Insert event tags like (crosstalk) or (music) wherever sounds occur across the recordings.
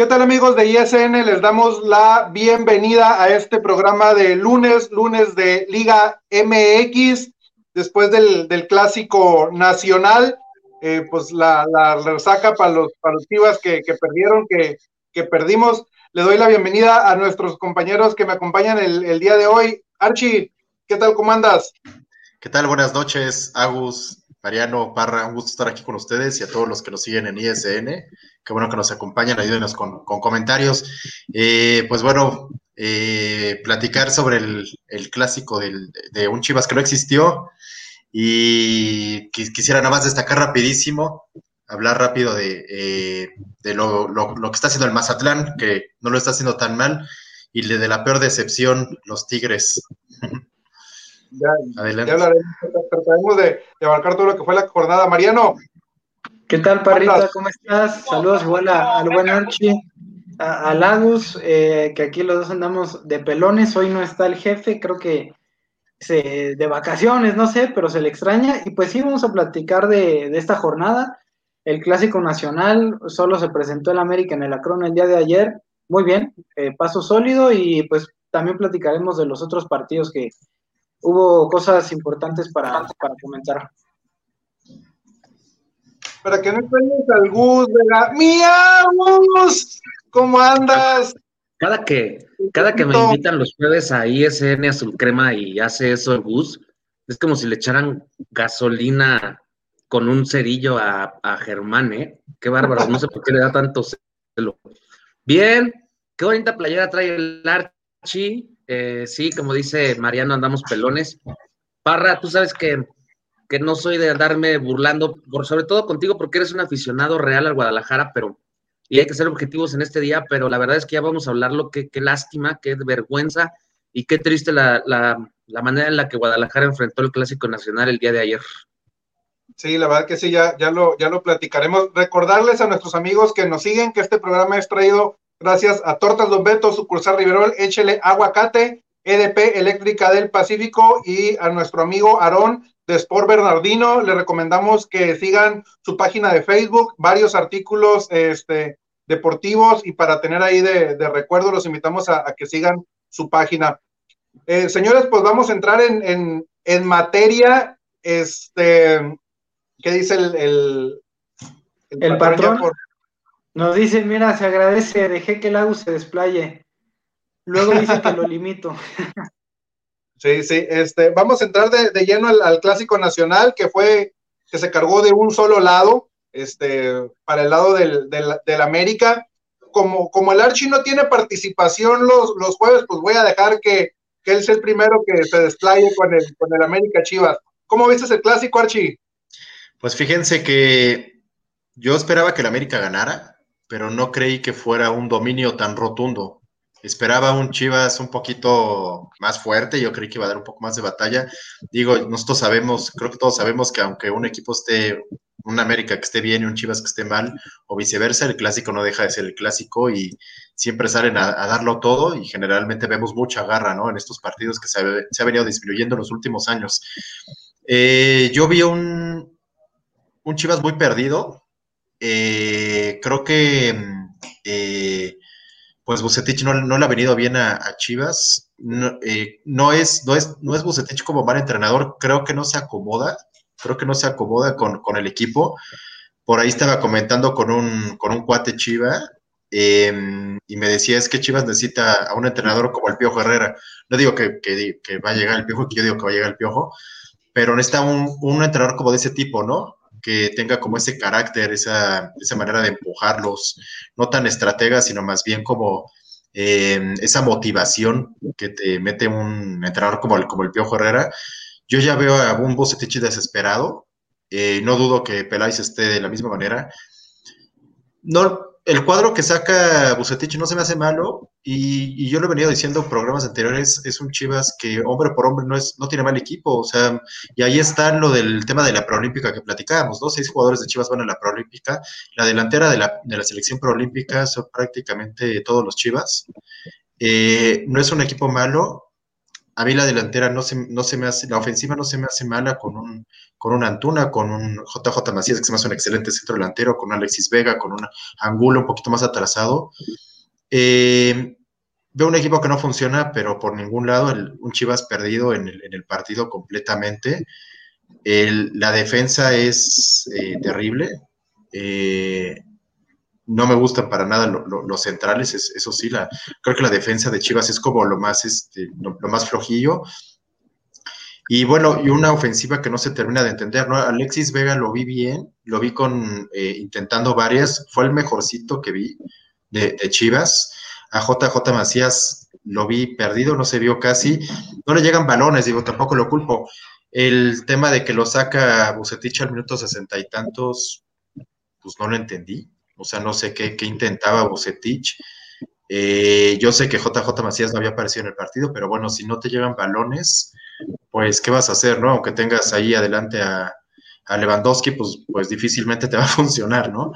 ¿Qué tal amigos de ISN? Les damos la bienvenida a este programa de lunes, lunes de Liga MX, después del, clásico nacional, eh, pues la, resaca para los, para que, perdieron, que, que, perdimos. Le doy la bienvenida a nuestros compañeros que me acompañan el, el día de hoy. Archie, ¿qué tal? ¿Cómo andas? ¿Qué tal? Buenas noches, Agus, Mariano, Parra, un gusto estar aquí con ustedes y a todos los que nos siguen en ISN. Qué bueno que nos acompañan, ayúdenos con, comentarios. Eh, pues bueno, eh, platicar sobre el, clásico de un Chivas que no existió y quisiera nada más destacar rapidísimo, hablar rápido de, eh, lo, que está haciendo el Mazatlán, que no lo está haciendo tan mal, y de la peor decepción, los Tigres. Ya, (laughs) Adelante. trataremos de, abarcar todo lo que fue la jornada. Mariano. ¿Qué tal, Parrita? ¿Cómo estás? Saludos igual al buen Archie, a, Lagos, eh, que aquí los dos andamos de pelones. Hoy no está el jefe, creo que se, de vacaciones, no sé, pero se le extraña. Y pues sí, vamos a platicar de, esta jornada. El clásico nacional solo se presentó en América en el Acron el día de ayer. Muy bien, eh, paso sólido y pues también platicaremos de los otros partidos que, hubo cosas importantes para, para comentar. Para que no extrañes al Gus, ¿verdad? ¡Mía, Gus! ¿Cómo andas? Cada que, cada que me invitan los jueves a ISN Azul Crema y hace eso el Gus, es como si le echaran gasolina con un cerillo a, a Germán, ¿eh? Qué bárbaro, no sé por qué le da tanto celo. Bien, qué bonita playera trae el Archie. Eh, sí, como dice Mariano, andamos pelones. Parra, tú sabes que, no soy de andarme burlando, por, sobre todo contigo, porque eres un aficionado real al Guadalajara, pero y hay que ser objetivos en este día, pero la verdad es que ya vamos a hablarlo, qué, qué lástima, qué vergüenza y qué triste la, manera en la que Guadalajara enfrentó el Clásico Nacional el día de ayer. Sí, la verdad que sí, ya, ya, lo, ya lo platicaremos. Recordarles a nuestros amigos que nos siguen que este programa es traído Gracias a Tortas Don Beto, sucursal Riverol, échele aguacate, EDP Eléctrica del Pacífico y a nuestro amigo Aarón de Sport Bernardino. Le recomendamos que sigan su página de Facebook, varios artículos este, deportivos y para tener ahí de, recuerdo los invitamos a, que sigan su página. Eh, señores, pues vamos a entrar en, materia. Este, ¿Qué dice el, el, el, patrón? Nos dice, mira, se agradece, dejé que el agua se desplaye. Luego dice que lo limito. (laughs) Sí, sí, este, vamos a entrar de, lleno al, clásico nacional que fue, que se cargó de un solo lado, este, para el lado del, del, América. Como, como el Archie no tiene participación los, los jueves, pues voy a dejar que, que él sea el primero que se desplaye con el, con el América Chivas. ¿Cómo viste el clásico, Archie? Pues fíjense que yo esperaba que el América ganara, pero no creí que fuera un dominio tan rotundo. Esperaba un Chivas un poquito más fuerte, yo creí que iba a dar un poco más de batalla. Digo, nosotros sabemos, creo que todos sabemos que aunque un equipo esté, un América que esté bien y un Chivas que esté mal, o viceversa, el clásico no deja de ser el clásico y siempre salen a, darlo todo y generalmente vemos mucha garra, ¿no? En estos partidos que se ha, venido disminuyendo en los últimos años. Eh, yo vi un, un Chivas muy perdido, eh, creo que eh, pues Bucetich no, le ha venido bien a, Chivas. Eh, no, es, no, es, no es Bucetich como mal entrenador, creo que no se acomoda, creo que no se acomoda con, el equipo. Por ahí estaba comentando con un, con un cuate Chiva em, y me decía es que Chivas necesita a un entrenador como el Piojo Herrera. No digo que, va a llegar el Piojo, que yo digo que va a llegar el Piojo, pero necesita un, un entrenador como de ese tipo, ¿no? Que tenga como ese carácter, esa, esa manera de empujarlos, no tan estratega, sino más bien como em, esa motivación que te mete un entrenador como el, como el Piojo Herrera. Yo ya veo a un Bocetich desesperado, eh, no dudo que Peláez esté de la misma manera. No, el cuadro que saca Bucetich no se me hace malo y, yo lo he venido diciendo en programas anteriores, es un Chivas que hombre por hombre no, es, no tiene mal equipo, o sea, y ahí está lo del tema de la preolímpica que platicábamos, ¿no? Seis jugadores de Chivas van a la preolímpica, la delantera de la, de la selección preolímpica son prácticamente todos los Chivas. Eh, no es un equipo malo, a mí la delantera no se, no se me hace, la ofensiva no se me hace mala con un, con un Antuna, con un JJ Macías, que se me hace un excelente centro delantero, con Alexis Vega, con un Angulo un poquito más atrasado. Eh, veo un equipo que no funciona, pero por ningún lado, un Chivas perdido en el, partido completamente. la defensa es eh, terrible. Eh, no me gustan para nada los centrales, eso sí, la, creo que la defensa de Chivas es como lo más, este, lo, más flojillo. Y bueno, y una ofensiva que no se termina de entender, ¿no? Alexis Vega lo vi bien, lo vi con eh, intentando varias, fue el mejorcito que vi de, Chivas. A JJ Macías lo vi perdido, no se vio casi, no le llegan balones, digo, tampoco lo culpo. El tema de que lo saca Bucetich al minuto sesenta y tantos, pues no lo entendí. O sea, no sé qué, intentaba Bucetich. Eh, yo sé que JJ Macías no había aparecido en el partido, pero bueno, si no te llevan balones, pues ¿qué vas a hacer, no? Aunque tengas ahí adelante a, Lewandowski, pues, pues difícilmente te va a funcionar, ¿no?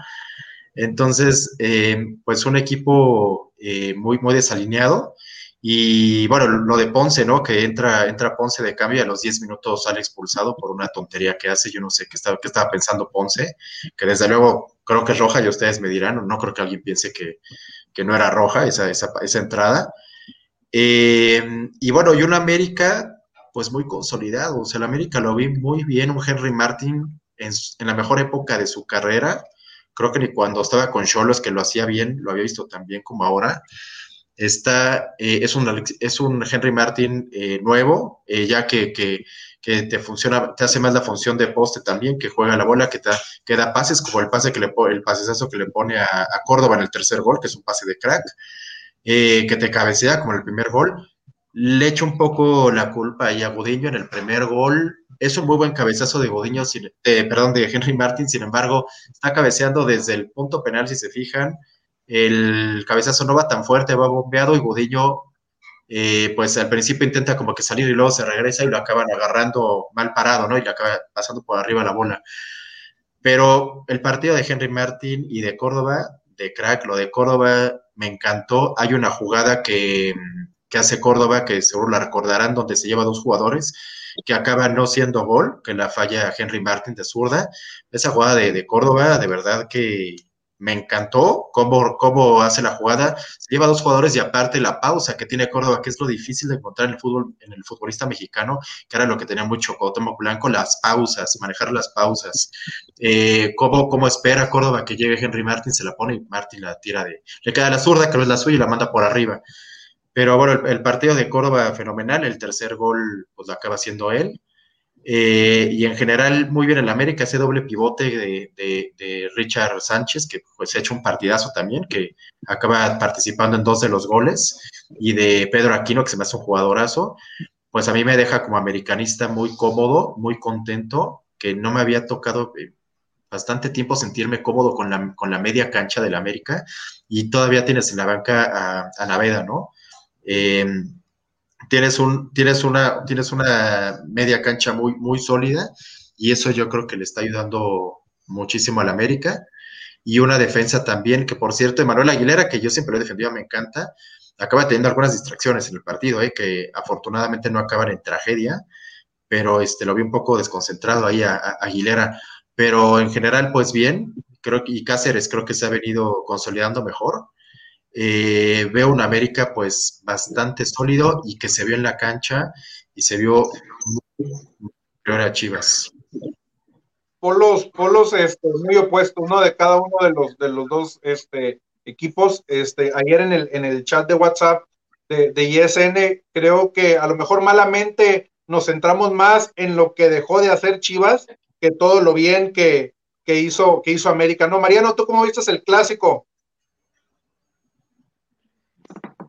Entonces, eh, pues un equipo eh, muy, muy desalineado. Y bueno, lo de Ponce, ¿no? Que entra, entra Ponce de cambio y a los 10 minutos sale expulsado por una tontería que hace. Yo no sé qué estaba, qué estaba pensando Ponce, que desde luego creo que es roja y ustedes me dirán, no creo que alguien piense que, no era roja esa, esa, entrada. Eh, y bueno, y un América, pues muy consolidado. O sea, el América lo vi muy bien, un Henry Martin en, en la mejor época de su carrera. Creo que ni cuando estaba con Cholos, que lo hacía bien, lo había visto tan bien como ahora. Esta eh, es, un, es un Henry Martin eh, nuevo, ya que, te funciona, te hace más la función de poste también, que juega la bola, que, te, que da pases, como el pase que le el que le pone a, Córdoba en el tercer gol, que es un pase de crack, que te cabecea como el primer gol. Le echo un poco la culpa ahí a Gudiño en el primer gol. Es un muy buen cabezazo de Gudiño, perdón, de Henry Martin, sin embargo, está cabeceando desde el punto penal, si se fijan el cabezazo no va tan fuerte, va bombeado y Gudiño, eh, pues al principio intenta como que salir y luego se regresa y lo acaban agarrando mal parado, ¿no? Y le acaba pasando por arriba la bola. Pero el partido de Henry Martin y de Córdoba, de crack, lo de Córdoba me encantó. Hay una jugada que, hace Córdoba, que seguro la recordarán, donde se lleva dos jugadores, que acaba no siendo gol, que la falla Henry Martin de zurda. Esa jugada de Córdoba, de verdad que me encantó cómo, cómo hace la jugada. Se lleva dos jugadores y aparte la pausa que tiene Córdoba, que es lo difícil de encontrar en el fútbol, en el futbolista mexicano, que era lo que tenía mucho Cuauhtémoc Blanco, las pausas, manejar las pausas. Eh, cómo, cómo, espera Córdoba que llegue Henry Martin, se la pone y Martin la tira de. Le queda la zurda, que no es la suya, y la manda por arriba. Pero bueno, el, partido de Córdoba fenomenal, el tercer gol pues lo acaba haciendo él. Eh, y en general, muy bien en América, ese doble pivote de, Richard Sánchez, que pues ha hecho un partidazo también, que acaba participando en dos de los goles, y de Pedro Aquino, que se me hace un jugadorazo, pues a mí me deja como americanista muy cómodo, muy contento, que no me había tocado eh, bastante tiempo sentirme cómodo con la, con la media cancha del América, y todavía tienes en la banca a, a Naveda, ¿no? Eh, tienes, un, tienes, una, tienes una media cancha muy, muy sólida y eso yo creo que le está ayudando muchísimo al América. Y una defensa también, que por cierto, Emanuel Aguilera, que yo siempre lo he defendido, me encanta, acaba teniendo algunas distracciones en el partido, ¿eh? que afortunadamente no acaban en tragedia, pero este, lo vi un poco desconcentrado ahí a, a Aguilera. Pero en general, pues bien, creo que y Cáceres creo que se ha venido consolidando mejor. Eh, veo un América pues bastante sólido y que se vio en la cancha y se vio muy peor a Chivas. Polos, polos este, muy opuestos, uno de cada uno de los, de los dos este, equipos. Este, ayer en el, en el chat de WhatsApp de, de ISN, creo que a lo mejor malamente nos centramos más en lo que dejó de hacer Chivas que todo lo bien que, que hizo, que hizo América. No, Mariano, ¿tú cómo viste el clásico?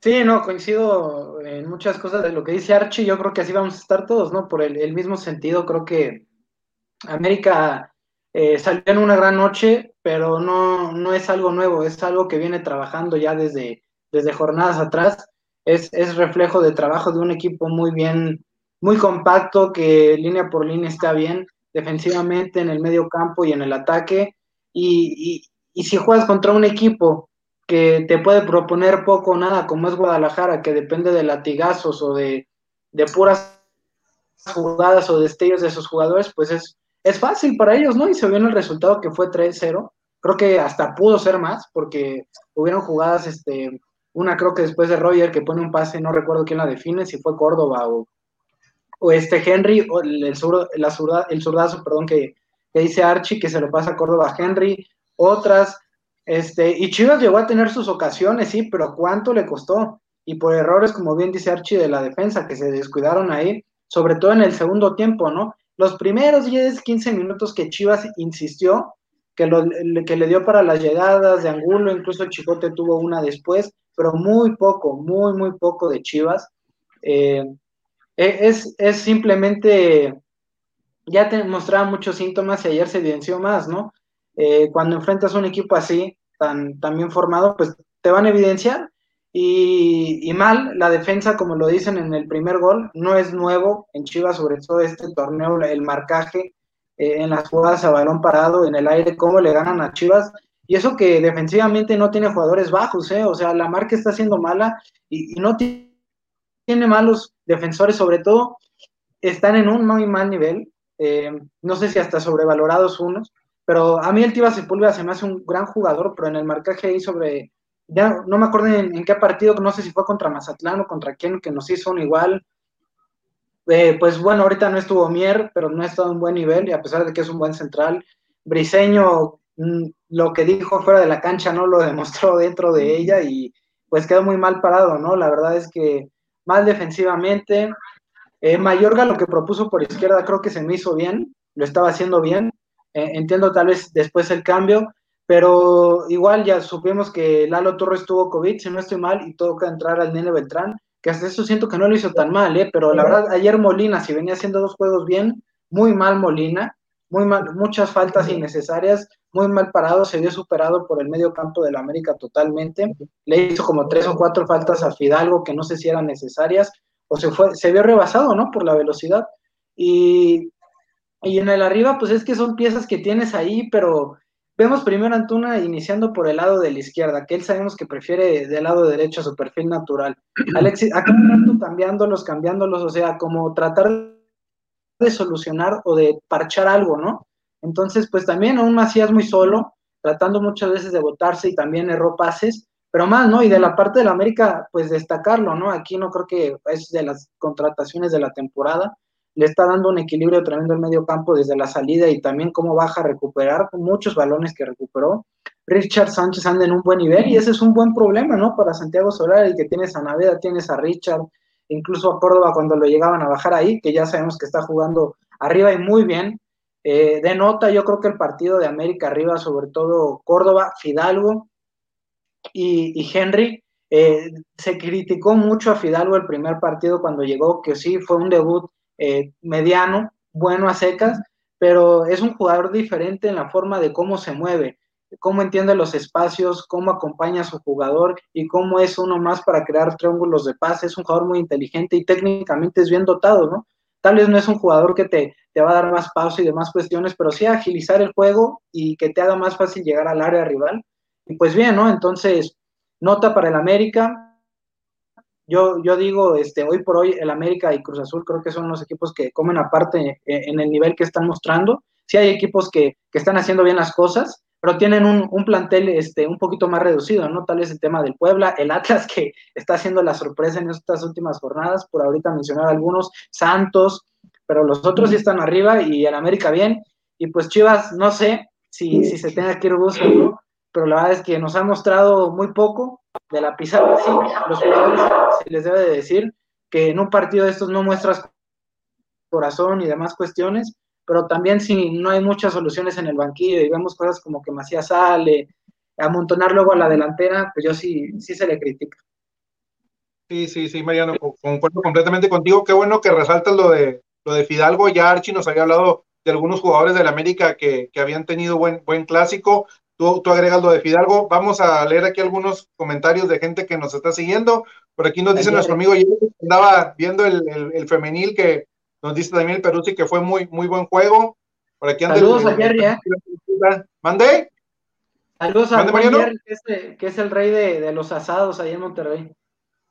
Sí, no, coincido en muchas cosas de lo que dice Archie. Yo creo que así vamos a estar todos, ¿no? Por el, mismo sentido, creo que América eh, salió en una gran noche, pero no, no es algo nuevo, es algo que viene trabajando ya desde, desde jornadas atrás. Es, es reflejo de trabajo de un equipo muy bien, muy compacto, que línea por línea está bien, defensivamente, en el medio campo y en el ataque. y, y si juegas contra un equipo que te puede proponer poco o nada, como es Guadalajara, que depende de latigazos o de, de puras jugadas o destellos de sus jugadores, pues es, es fácil para ellos, ¿no? Y se vio en el resultado que fue 3-0. Creo que hasta pudo ser más, porque hubieron jugadas, este, una creo que después de Roger que pone un pase, no recuerdo quién la define, si fue Córdoba o, o este Henry, o el, el, el zurdazo, perdón, que, que, dice Archie, que se lo pasa a Córdoba a Henry, otras, este, y Chivas llegó a tener sus ocasiones, sí, pero ¿cuánto le costó? Y por errores, como bien dice Archie, de la defensa, que se descuidaron ahí, sobre todo en el segundo tiempo, ¿no? Los primeros 10, 15 minutos que Chivas insistió, que, lo, que le dio para las llegadas de Angulo, incluso Chicote tuvo una después, pero muy poco, muy, muy poco de Chivas. Eh, e, es, es, simplemente, ya te mostraba muchos síntomas y ayer se evidenció más, ¿no? Eh, cuando enfrentas un equipo así, tan, tan bien formado, pues te van a evidenciar y, mal, la defensa, como lo dicen en el primer gol, no es nuevo en Chivas, sobre todo este torneo, el marcaje eh, en las jugadas a balón parado, en el aire, cómo le ganan a Chivas. Y eso que defensivamente no tiene jugadores bajos, ¿eh? o sea, la marca está siendo mala y, no tiene malos defensores, sobre todo están en un muy mal nivel, eh, no sé si hasta sobrevalorados unos, pero a mí el Tiva Sepúlveda se me hace un gran jugador, pero en el marcaje ahí sobre ya no me acuerdo en, qué partido, no sé si fue contra Mazatlán o contra quién, que nos hizo un igual. Eh, pues bueno, ahorita no estuvo Mier, pero no ha estado en buen nivel, y a pesar de que es un buen central. Briseño, mm, lo que dijo fuera de la cancha no lo demostró dentro de ella y pues quedó muy mal parado, ¿no? La verdad es que mal defensivamente. Eh, Mayorga lo que propuso por izquierda creo que se me hizo bien, lo estaba haciendo bien. Eh, entiendo tal vez después el cambio, pero igual ya supimos que Lalo Torres tuvo COVID, si no estoy mal, y toca entrar al Nene Beltrán, que hasta eso siento que no lo hizo tan mal, ¿eh? pero la verdad, ayer Molina, si venía haciendo dos juegos bien, muy mal Molina, muy mal, muchas faltas innecesarias, muy mal parado, se vio superado por el medio campo del América totalmente, le hizo como tres o cuatro faltas a Fidalgo que no sé si eran necesarias, o se fue, se vio rebasado, ¿no? Por la velocidad. Y, y en el arriba, pues es que son piezas que tienes ahí, pero Vemos primero a Antuna iniciando por el lado de la izquierda, que él sabemos que prefiere del lado derecho a su perfil natural. (clears throat) Alexis, acá cambiándolos, cambiándolos, o sea, como tratar de solucionar o de parchar algo, ¿no? Entonces, pues también aún Macías muy solo, tratando muchas veces de votarse y también erró pases, pero más, ¿no? Y de la parte de la América, pues destacarlo, ¿no? Aquí no creo que es de las contrataciones de la temporada, le está dando un equilibrio tremendo el medio campo desde la salida y también cómo baja a recuperar muchos balones que recuperó. Richard Sánchez anda en un buen nivel y ese es un buen problema, ¿no? Para Santiago Solar, el que tienes a Naveda, tienes a Richard, incluso a Córdoba cuando lo llegaban a bajar ahí, que ya sabemos que está jugando arriba y muy bien. Eh, de nota, yo creo que el partido de América arriba, sobre todo Córdoba, Fidalgo y, Henry, eh, se criticó mucho a Fidalgo el primer partido cuando llegó, que sí fue un debut eh, mediano, bueno a secas, pero es un jugador diferente en la forma de cómo se mueve, cómo entiende los espacios, cómo acompaña a su jugador y cómo es uno más para crear triángulos de pase. Es un jugador muy inteligente y técnicamente es bien dotado, ¿no? Tal vez no es un jugador que te, te va a dar más paso y demás cuestiones, pero sí agilizar el juego y que te haga más fácil llegar al área rival. Y pues bien, ¿no? Entonces, nota para el América, yo, yo digo, este, hoy por hoy el América y Cruz Azul creo que son los equipos que comen aparte en el nivel que están mostrando. Sí hay equipos que, que están haciendo bien las cosas, pero tienen un, un, plantel este, un poquito más reducido, ¿no? Tal vez el tema del Puebla, el Atlas que (laughs) está haciendo la sorpresa en estas últimas jornadas, por ahorita mencionar algunos, Santos, pero los otros sí están arriba y el América bien. Y pues Chivas, no sé si, si se tenga que ir o no, pero la verdad es que nos ha mostrado muy poco de la pizarra, sí, los jugadores se les debe de decir que en un partido de estos no muestras corazón y demás cuestiones, pero también si no hay muchas soluciones en el banquillo y vemos cosas como que Macías sale, amontonar luego a la delantera, pues yo sí, sí se le critica. Sí, sí, sí, Mariano, concuerdo completamente contigo. Qué bueno que resaltas lo de, lo de Fidalgo. Ya Archie nos había hablado de algunos jugadores del América que, que habían tenido buen, buen clásico. Tú, tú agregas lo de Fidalgo. Vamos a leer aquí algunos comentarios de gente que nos está siguiendo. Por aquí nos dice nuestro amigo que andaba viendo el, el, femenil que nos dice también el Peruzzi que fue muy, muy buen juego. Por aquí anda Saludos a Jerry, ¿eh? ¿Mande? Saludos a Jerry, que es, que es, el rey de, de, los asados ahí en Monterrey.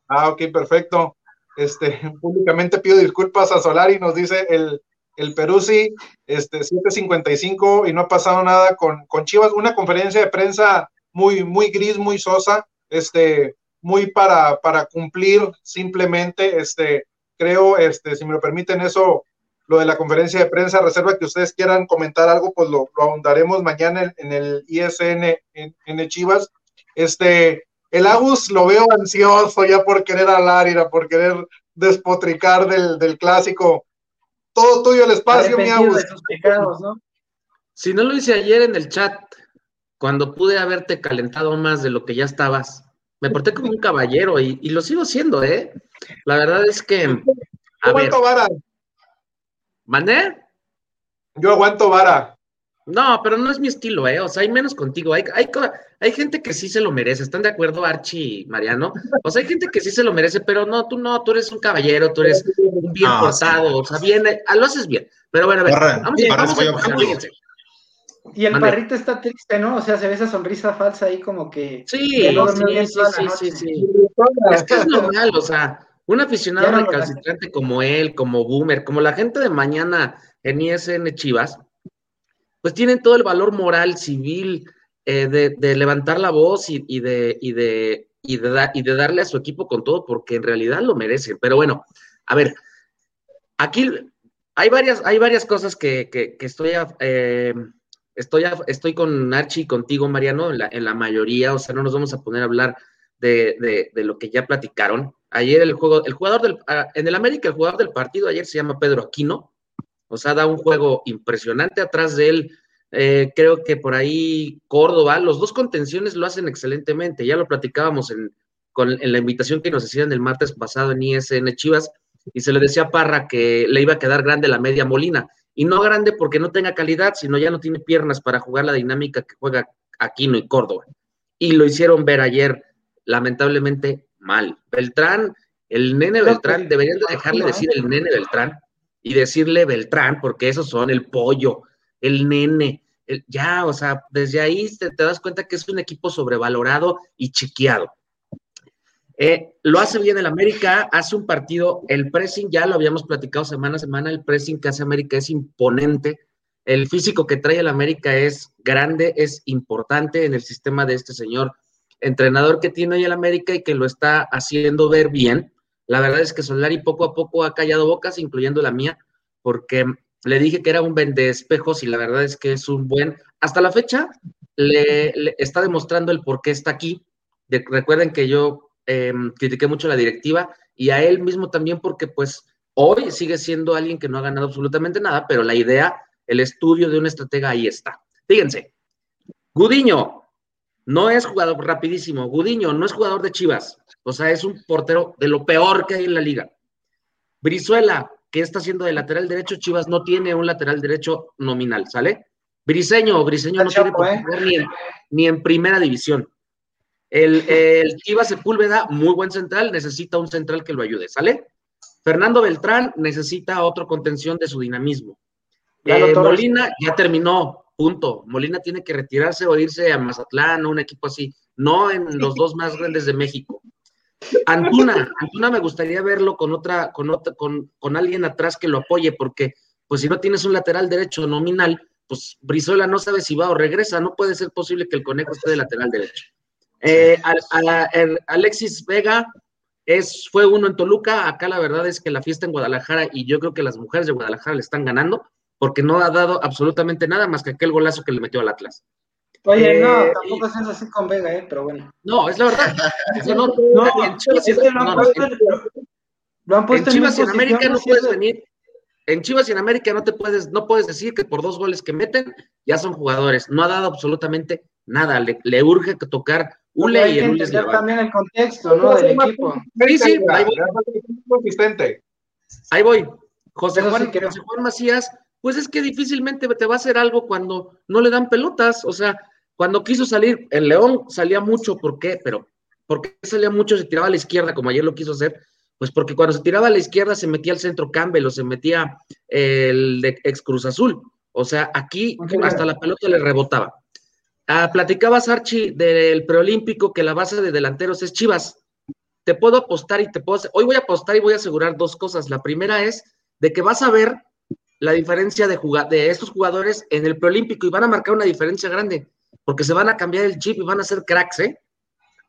Ah, ok, perfecto. Este, (laughs) públicamente pido disculpas a Solari, nos dice el, el Peruzzi, este, 7.55 y no ha pasado nada con, con Chivas. Una conferencia de prensa muy, muy gris, muy sosa, este, muy para, para cumplir simplemente, este, creo, este, si me lo permiten, eso, lo de la conferencia de prensa, reserva que ustedes quieran comentar algo, pues lo, lo ahondaremos mañana en, el ISN en, en, Chivas. Este, el Agus lo veo ansioso ya por querer hablar, y por querer despotricar del, del clásico. Todo tuyo el espacio, mi Agus. Si no lo hice ayer en el chat, cuando pude haberte calentado más de lo que ya estabas, me porté como un caballero y, y lo sigo siendo, ¿eh? La verdad es que. A aguanto vara. ¿Mandé? Yo aguanto vara. No, pero no es mi estilo, ¿eh? O sea, hay menos contigo. Hay, hay, hay gente que sí se lo merece. ¿Están de acuerdo, Archie y Mariano? O sea, hay gente que sí se lo merece, pero no, tú no, tú eres un caballero, tú eres un bien portado, o sea, bien, ah, lo haces bien. Pero bueno, a ver, vamos, vamos, vamos, y el perrito está triste, ¿no? O sea, se ve esa sonrisa falsa ahí como que... Sí, sí, sí, sí, sí, Es que es normal, o sea, un aficionado recalcitrante como él, como Boomer, como la gente de mañana en ISN Chivas, pues tienen todo el valor moral, civil, eh, de, levantar la voz y, de, y, de, y, de y de darle a su equipo con todo, porque en realidad lo merecen. Pero bueno, a ver, aquí hay varias, hay varias cosas que, estoy... Eh, estoy, estoy con Archie y contigo, Mariano, en la, en la, mayoría, o sea, no nos vamos a poner a hablar de, de, lo que ya platicaron. Ayer el juego, el jugador del, ah, en el América, el jugador del partido ayer se llama Pedro Aquino, o sea, da un juego impresionante atrás de él. Eh, creo que por ahí Córdoba, los dos contenciones lo hacen excelentemente, ya lo platicábamos en, con, en la invitación que nos hacían el martes pasado en ISN Chivas, y se le decía a Parra que le iba a quedar grande la media Molina y no grande porque no tenga calidad, sino ya no tiene piernas para jugar la dinámica que juega Aquino y Córdoba. Y lo hicieron ver ayer, lamentablemente, mal. Beltrán, el nene Beltrán, deberían de dejarle decir el nene Beltrán y decirle Beltrán, porque esos son el pollo, el nene. ya, o sea, desde ahí te das cuenta que es un equipo sobrevalorado y chequeado. Eh, lo hace bien el América, hace un partido, el pressing ya lo habíamos platicado semana a semana, el pressing que hace América es imponente, el físico que trae el América es grande, es importante en el sistema de este señor entrenador que tiene hoy el América y que lo está haciendo ver bien. La verdad es que Solari poco a poco ha callado bocas, incluyendo la mía, porque le dije que era un vende espejos y la verdad es que es un buen, hasta la fecha, le, está demostrando el por qué está aquí. De, recuerden que yo Em, critiqué mucho la directiva y a él mismo también porque pues hoy sigue siendo alguien que no ha ganado absolutamente nada, pero la idea, el estudio de un estratega ahí está. Fíjense, Gudiño no es jugador rapidísimo, Gudiño no es jugador de Chivas, o sea, es un portero de lo peor que hay en la liga. Brizuela, que está haciendo de lateral derecho, Chivas no tiene un lateral derecho nominal, ¿sale? Briseño, Briseño no tiene por ¿eh? ni en primera división. El, el Sepúlveda, muy buen central, necesita un central que lo ayude, ¿sale? Fernando Beltrán necesita otro contención de su dinamismo. Eh, Molina ya terminó, punto. Molina tiene que retirarse o irse a Mazatlán o un equipo así, no en los dos más grandes de México. Antuna, Antuna me gustaría verlo con otra, con otra, con, con alguien atrás que lo apoye, porque pues si no tienes un lateral derecho nominal, pues Brizuela no sabe si va o regresa, no puede ser posible que el conejo esté de lateral derecho. Eh, Alexis Vega es, fue uno en Toluca. Acá la verdad es que la fiesta en Guadalajara y yo creo que las mujeres de Guadalajara le están ganando porque no ha dado absolutamente nada más que aquel golazo que le metió al Atlas. Oye, no, eh, tampoco es así con Vega, ¿eh? pero bueno. No, es la verdad. (laughs) no, no, en Chivas, es que lo han puesto, lo han puesto en Chivas y en América no puedes venir. En Chivas y en América no te puedes, no puedes decir que por dos goles que meten ya son jugadores. No ha dado absolutamente nada. Le, le urge tocar Ule hay que entender también el contexto, ¿no? Del equipo. Sí, sí, ahí voy. Ahí voy. José Juan, José Juan Macías, pues es que difícilmente te va a hacer algo cuando no le dan pelotas. O sea, cuando quiso salir, el León salía mucho, ¿por qué? Pero, ¿por qué salía mucho? Se tiraba a la izquierda, como ayer lo quiso hacer. Pues porque cuando se tiraba a la izquierda se metía al centro Campbell o se metía el de ex Cruz Azul. O sea, aquí hasta la pelota le rebotaba. Ah, platicabas, Archie, del preolímpico, que la base de delanteros es Chivas. te puedo apostar y te puedo hacer, hoy voy a apostar y voy a asegurar dos cosas. La primera es de que vas a ver la diferencia de, de estos jugadores en el preolímpico y van a marcar una diferencia grande, porque se van a cambiar el chip y van a ser cracks, ¿eh?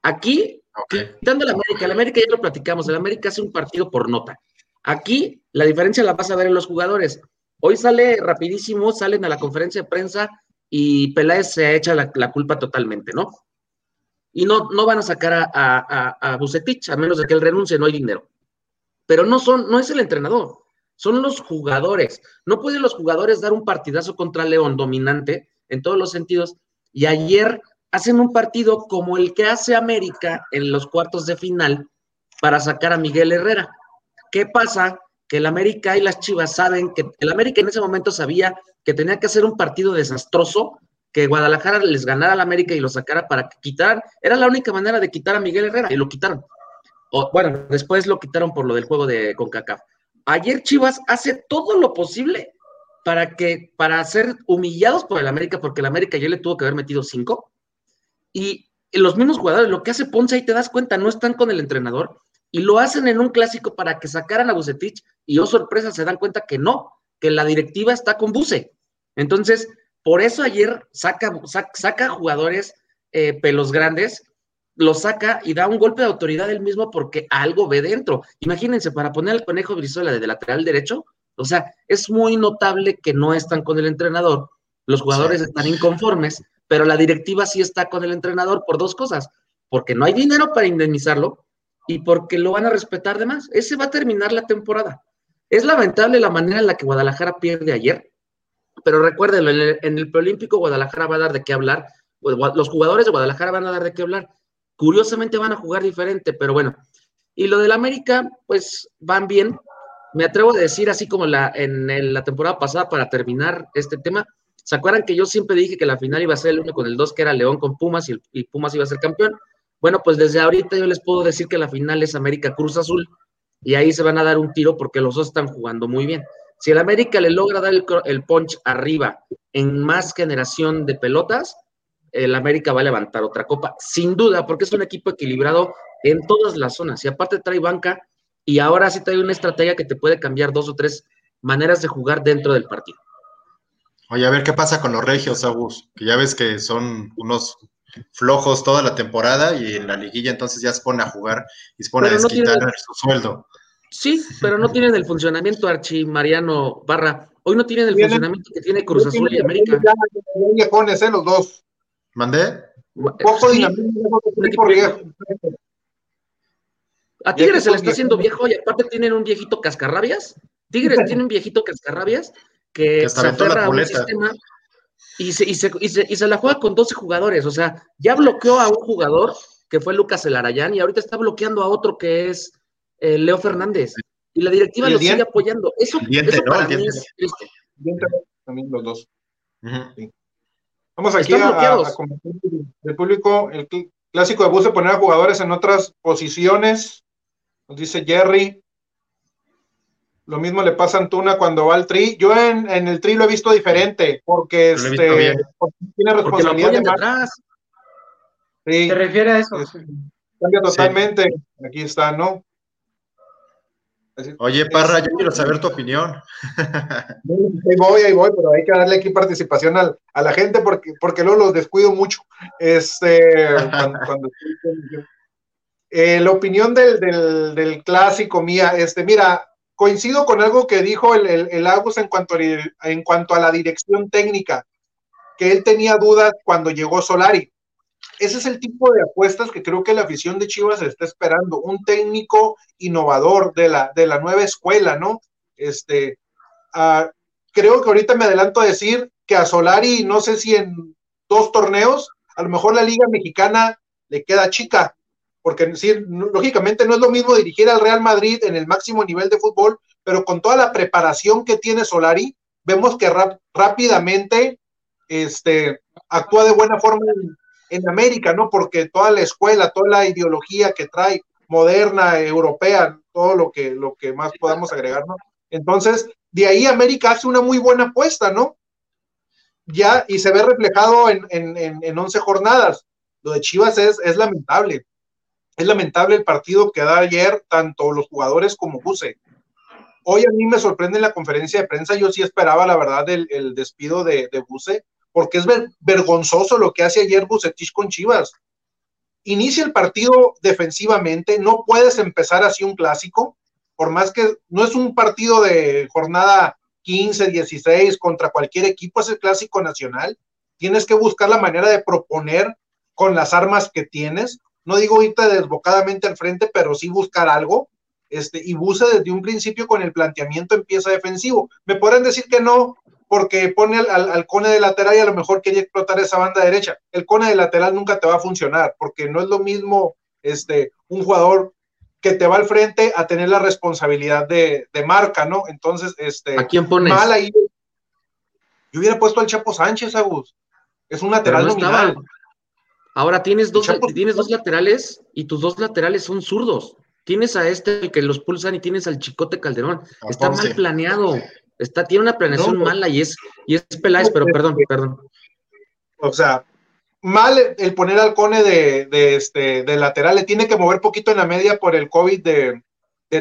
Aquí, quitando el América, el América ya lo platicamos, el América hace un partido por nota. Aquí la diferencia la vas a ver en los jugadores. Hoy sale rapidísimo, salen a la conferencia de prensa y Peláez se echa la, la culpa totalmente, ¿no? Y no, no van a sacar a, a, a, Bucetich, a menos de que él renuncie, no hay dinero. Pero no son, no es el entrenador, son los jugadores. No pueden los jugadores dar un partidazo contra León dominante en todos los sentidos. Y ayer hacen un partido como el que hace América en los cuartos de final para sacar a Miguel Herrera. ¿Qué pasa? Que el América y las Chivas saben que el América en ese momento sabía que tenía que hacer un partido desastroso, que Guadalajara les ganara al América y lo sacara para quitar. Era la única manera de quitar a Miguel Herrera y lo quitaron. O, bueno, después lo quitaron por lo del juego de CONCACAF. Ayer Chivas hace todo lo posible para que, para ser humillados por el América, porque el América ya le tuvo que haber metido cinco. Y los mismos jugadores, lo que hace Ponce ahí te das cuenta, no están con el entrenador y lo hacen en un clásico para que sacaran a Bucetich y oh sorpresa se dan cuenta que no, que la directiva está con Buce. Entonces, por eso ayer saca, saca, jugadores eh, pelos grandes lo saca y da un golpe de autoridad él mismo porque algo ve dentro. Imagínense, para poner al conejo Brizuela de lateral derecho, o sea, es muy notable que no están con el entrenador, los jugadores están inconformes, pero la directiva sí está con el entrenador por dos cosas, porque no hay dinero para indemnizarlo y porque lo van a respetar de más. Ese va a terminar la temporada. Es lamentable la manera en la que Guadalajara pierde ayer, pero recuérdenlo, en el, en el preolímpico Guadalajara va a dar de qué hablar, los jugadores de Guadalajara van a dar de qué hablar Curiosamente van a jugar diferente, pero bueno. Y lo del América, pues van bien. Me atrevo a decir, así como la, en, la temporada pasada, para terminar este tema, ¿se acuerdan que yo siempre dije que la final iba a ser el 1 con el 2, que era León con Pumas y, Pumas iba a ser campeón? Bueno, pues desde ahorita yo les puedo decir que la final es América Cruz Azul y ahí se van a dar un tiro porque los dos están jugando muy bien. Si el América le logra dar el, el punch arriba en más generación de pelotas, el América va a levantar otra copa, sin duda, porque es un equipo equilibrado en todas las zonas. Y aparte trae banca y ahora sí trae una estrategia que te puede cambiar dos o tres maneras de jugar dentro del partido. Oye, a ver qué pasa con los regios, Agus, que ya ves que son unos flojos toda la temporada y en la liguilla entonces ya se pone a jugar y se pone a desquitar su sueldo. Sí, pero no tienen el funcionamiento Archi Mariano Barra. Hoy no tienen el funcionamiento que tiene Cruz Azul y América. Ya, pones, ¿eh? Los dos. ¿Mandé? Poco A Tigres se le está haciendo viejo y aparte tienen un viejito cascarrabias. Tigres tiene un viejito cascarrabias que, se aferra a un sistema y se, y, se, y, se, y se la juega con 12 jugadores. O sea, ya bloqueó a un jugador que fue Lucas Elarayán y ahorita está bloqueando a otro que es eh, Leo Fernández. Y la directiva lo sigue apoyando. Eso, eso para mí es triste. También los dos. Vamos aquí a, a, el público. El clásico de bus de poner a jugadores en otras posiciones. Nos dice Jerry. Lo mismo le pasa a Antuna cuando va al tri. Yo en, en el tri lo he visto diferente, porque, este, tiene responsabilidad de atrás. Sí, ¿Te refiere a eso? cambia totalmente. Aquí está, ¿no? Oye, Parra, yo quiero saber tu opinión. (laughs) Ahí voy, ahí voy, pero hay que darle aquí participación a la gente porque, porque luego los descuido mucho. Este, cuando, eh, la opinión del, clásico mía, este, mira, coincido con algo que dijo el, el, Agus en cuanto, a, en cuanto a la dirección técnica, que él tenía dudas cuando llegó Solari ese es el tipo de apuestas que creo que la afición de Chivas está esperando, un técnico innovador de la, de la nueva escuela, ¿no? Este, uh, creo que ahorita me adelanto a decir que a Solari, no sé si en dos torneos, a lo mejor la Liga Mexicana le queda chica, porque decir, lógicamente no es lo mismo dirigir al Real Madrid en el máximo nivel de fútbol, pero con toda la preparación que tiene Solari, vemos que rápidamente este, actúa de buena forma en, en América, ¿no? Porque toda la escuela, toda la ideología que trae moderna, europea, todo lo que, lo que más podamos agregar, ¿no? Entonces, de ahí América hace una muy buena apuesta, ¿no? Ya, y se ve reflejado en, en, en, 11 jornadas. Lo de Chivas es, es lamentable. Es lamentable el partido que da ayer tanto los jugadores como Buse. Hoy a mí me sorprende en la conferencia de prensa, yo sí esperaba la verdad el, despido de, de Buse, porque es vergonzoso lo que hace ayer Bucetich con Chivas. Inicia el partido defensivamente, no puedes empezar así un clásico, por más que no es un partido de jornada 15, 16 contra cualquier equipo, es el clásico nacional. Tienes que buscar la manera de proponer con las armas que tienes. No digo irte desbocadamente al frente, pero sí buscar algo. Este, y Buse desde un principio con el planteamiento empieza defensivo. Me podrán decir que no, porque pone al, cone de lateral y a lo mejor quería explotar esa banda derecha. El cone de lateral nunca te va a funcionar, porque no es lo mismo este, un jugador que te va al frente a tener la responsabilidad de, marca, ¿no? Entonces, este. ¿A quién pones? Mal ahí. Yo hubiera puesto al Chapo Sánchez, Agus. Es un lateral nominal. Ahora tienes dos, tienes dos laterales y tus dos laterales son zurdos. Tienes a este que los pulsan y tienes al Chicote Calderón. Está mal planeado. Está, tiene una planeación mala y es, y es Peláez, pero perdón, perdón. O sea, mal el poner al Cone de, este, de lateral, le tiene que mover poquito en la media por el COVID de,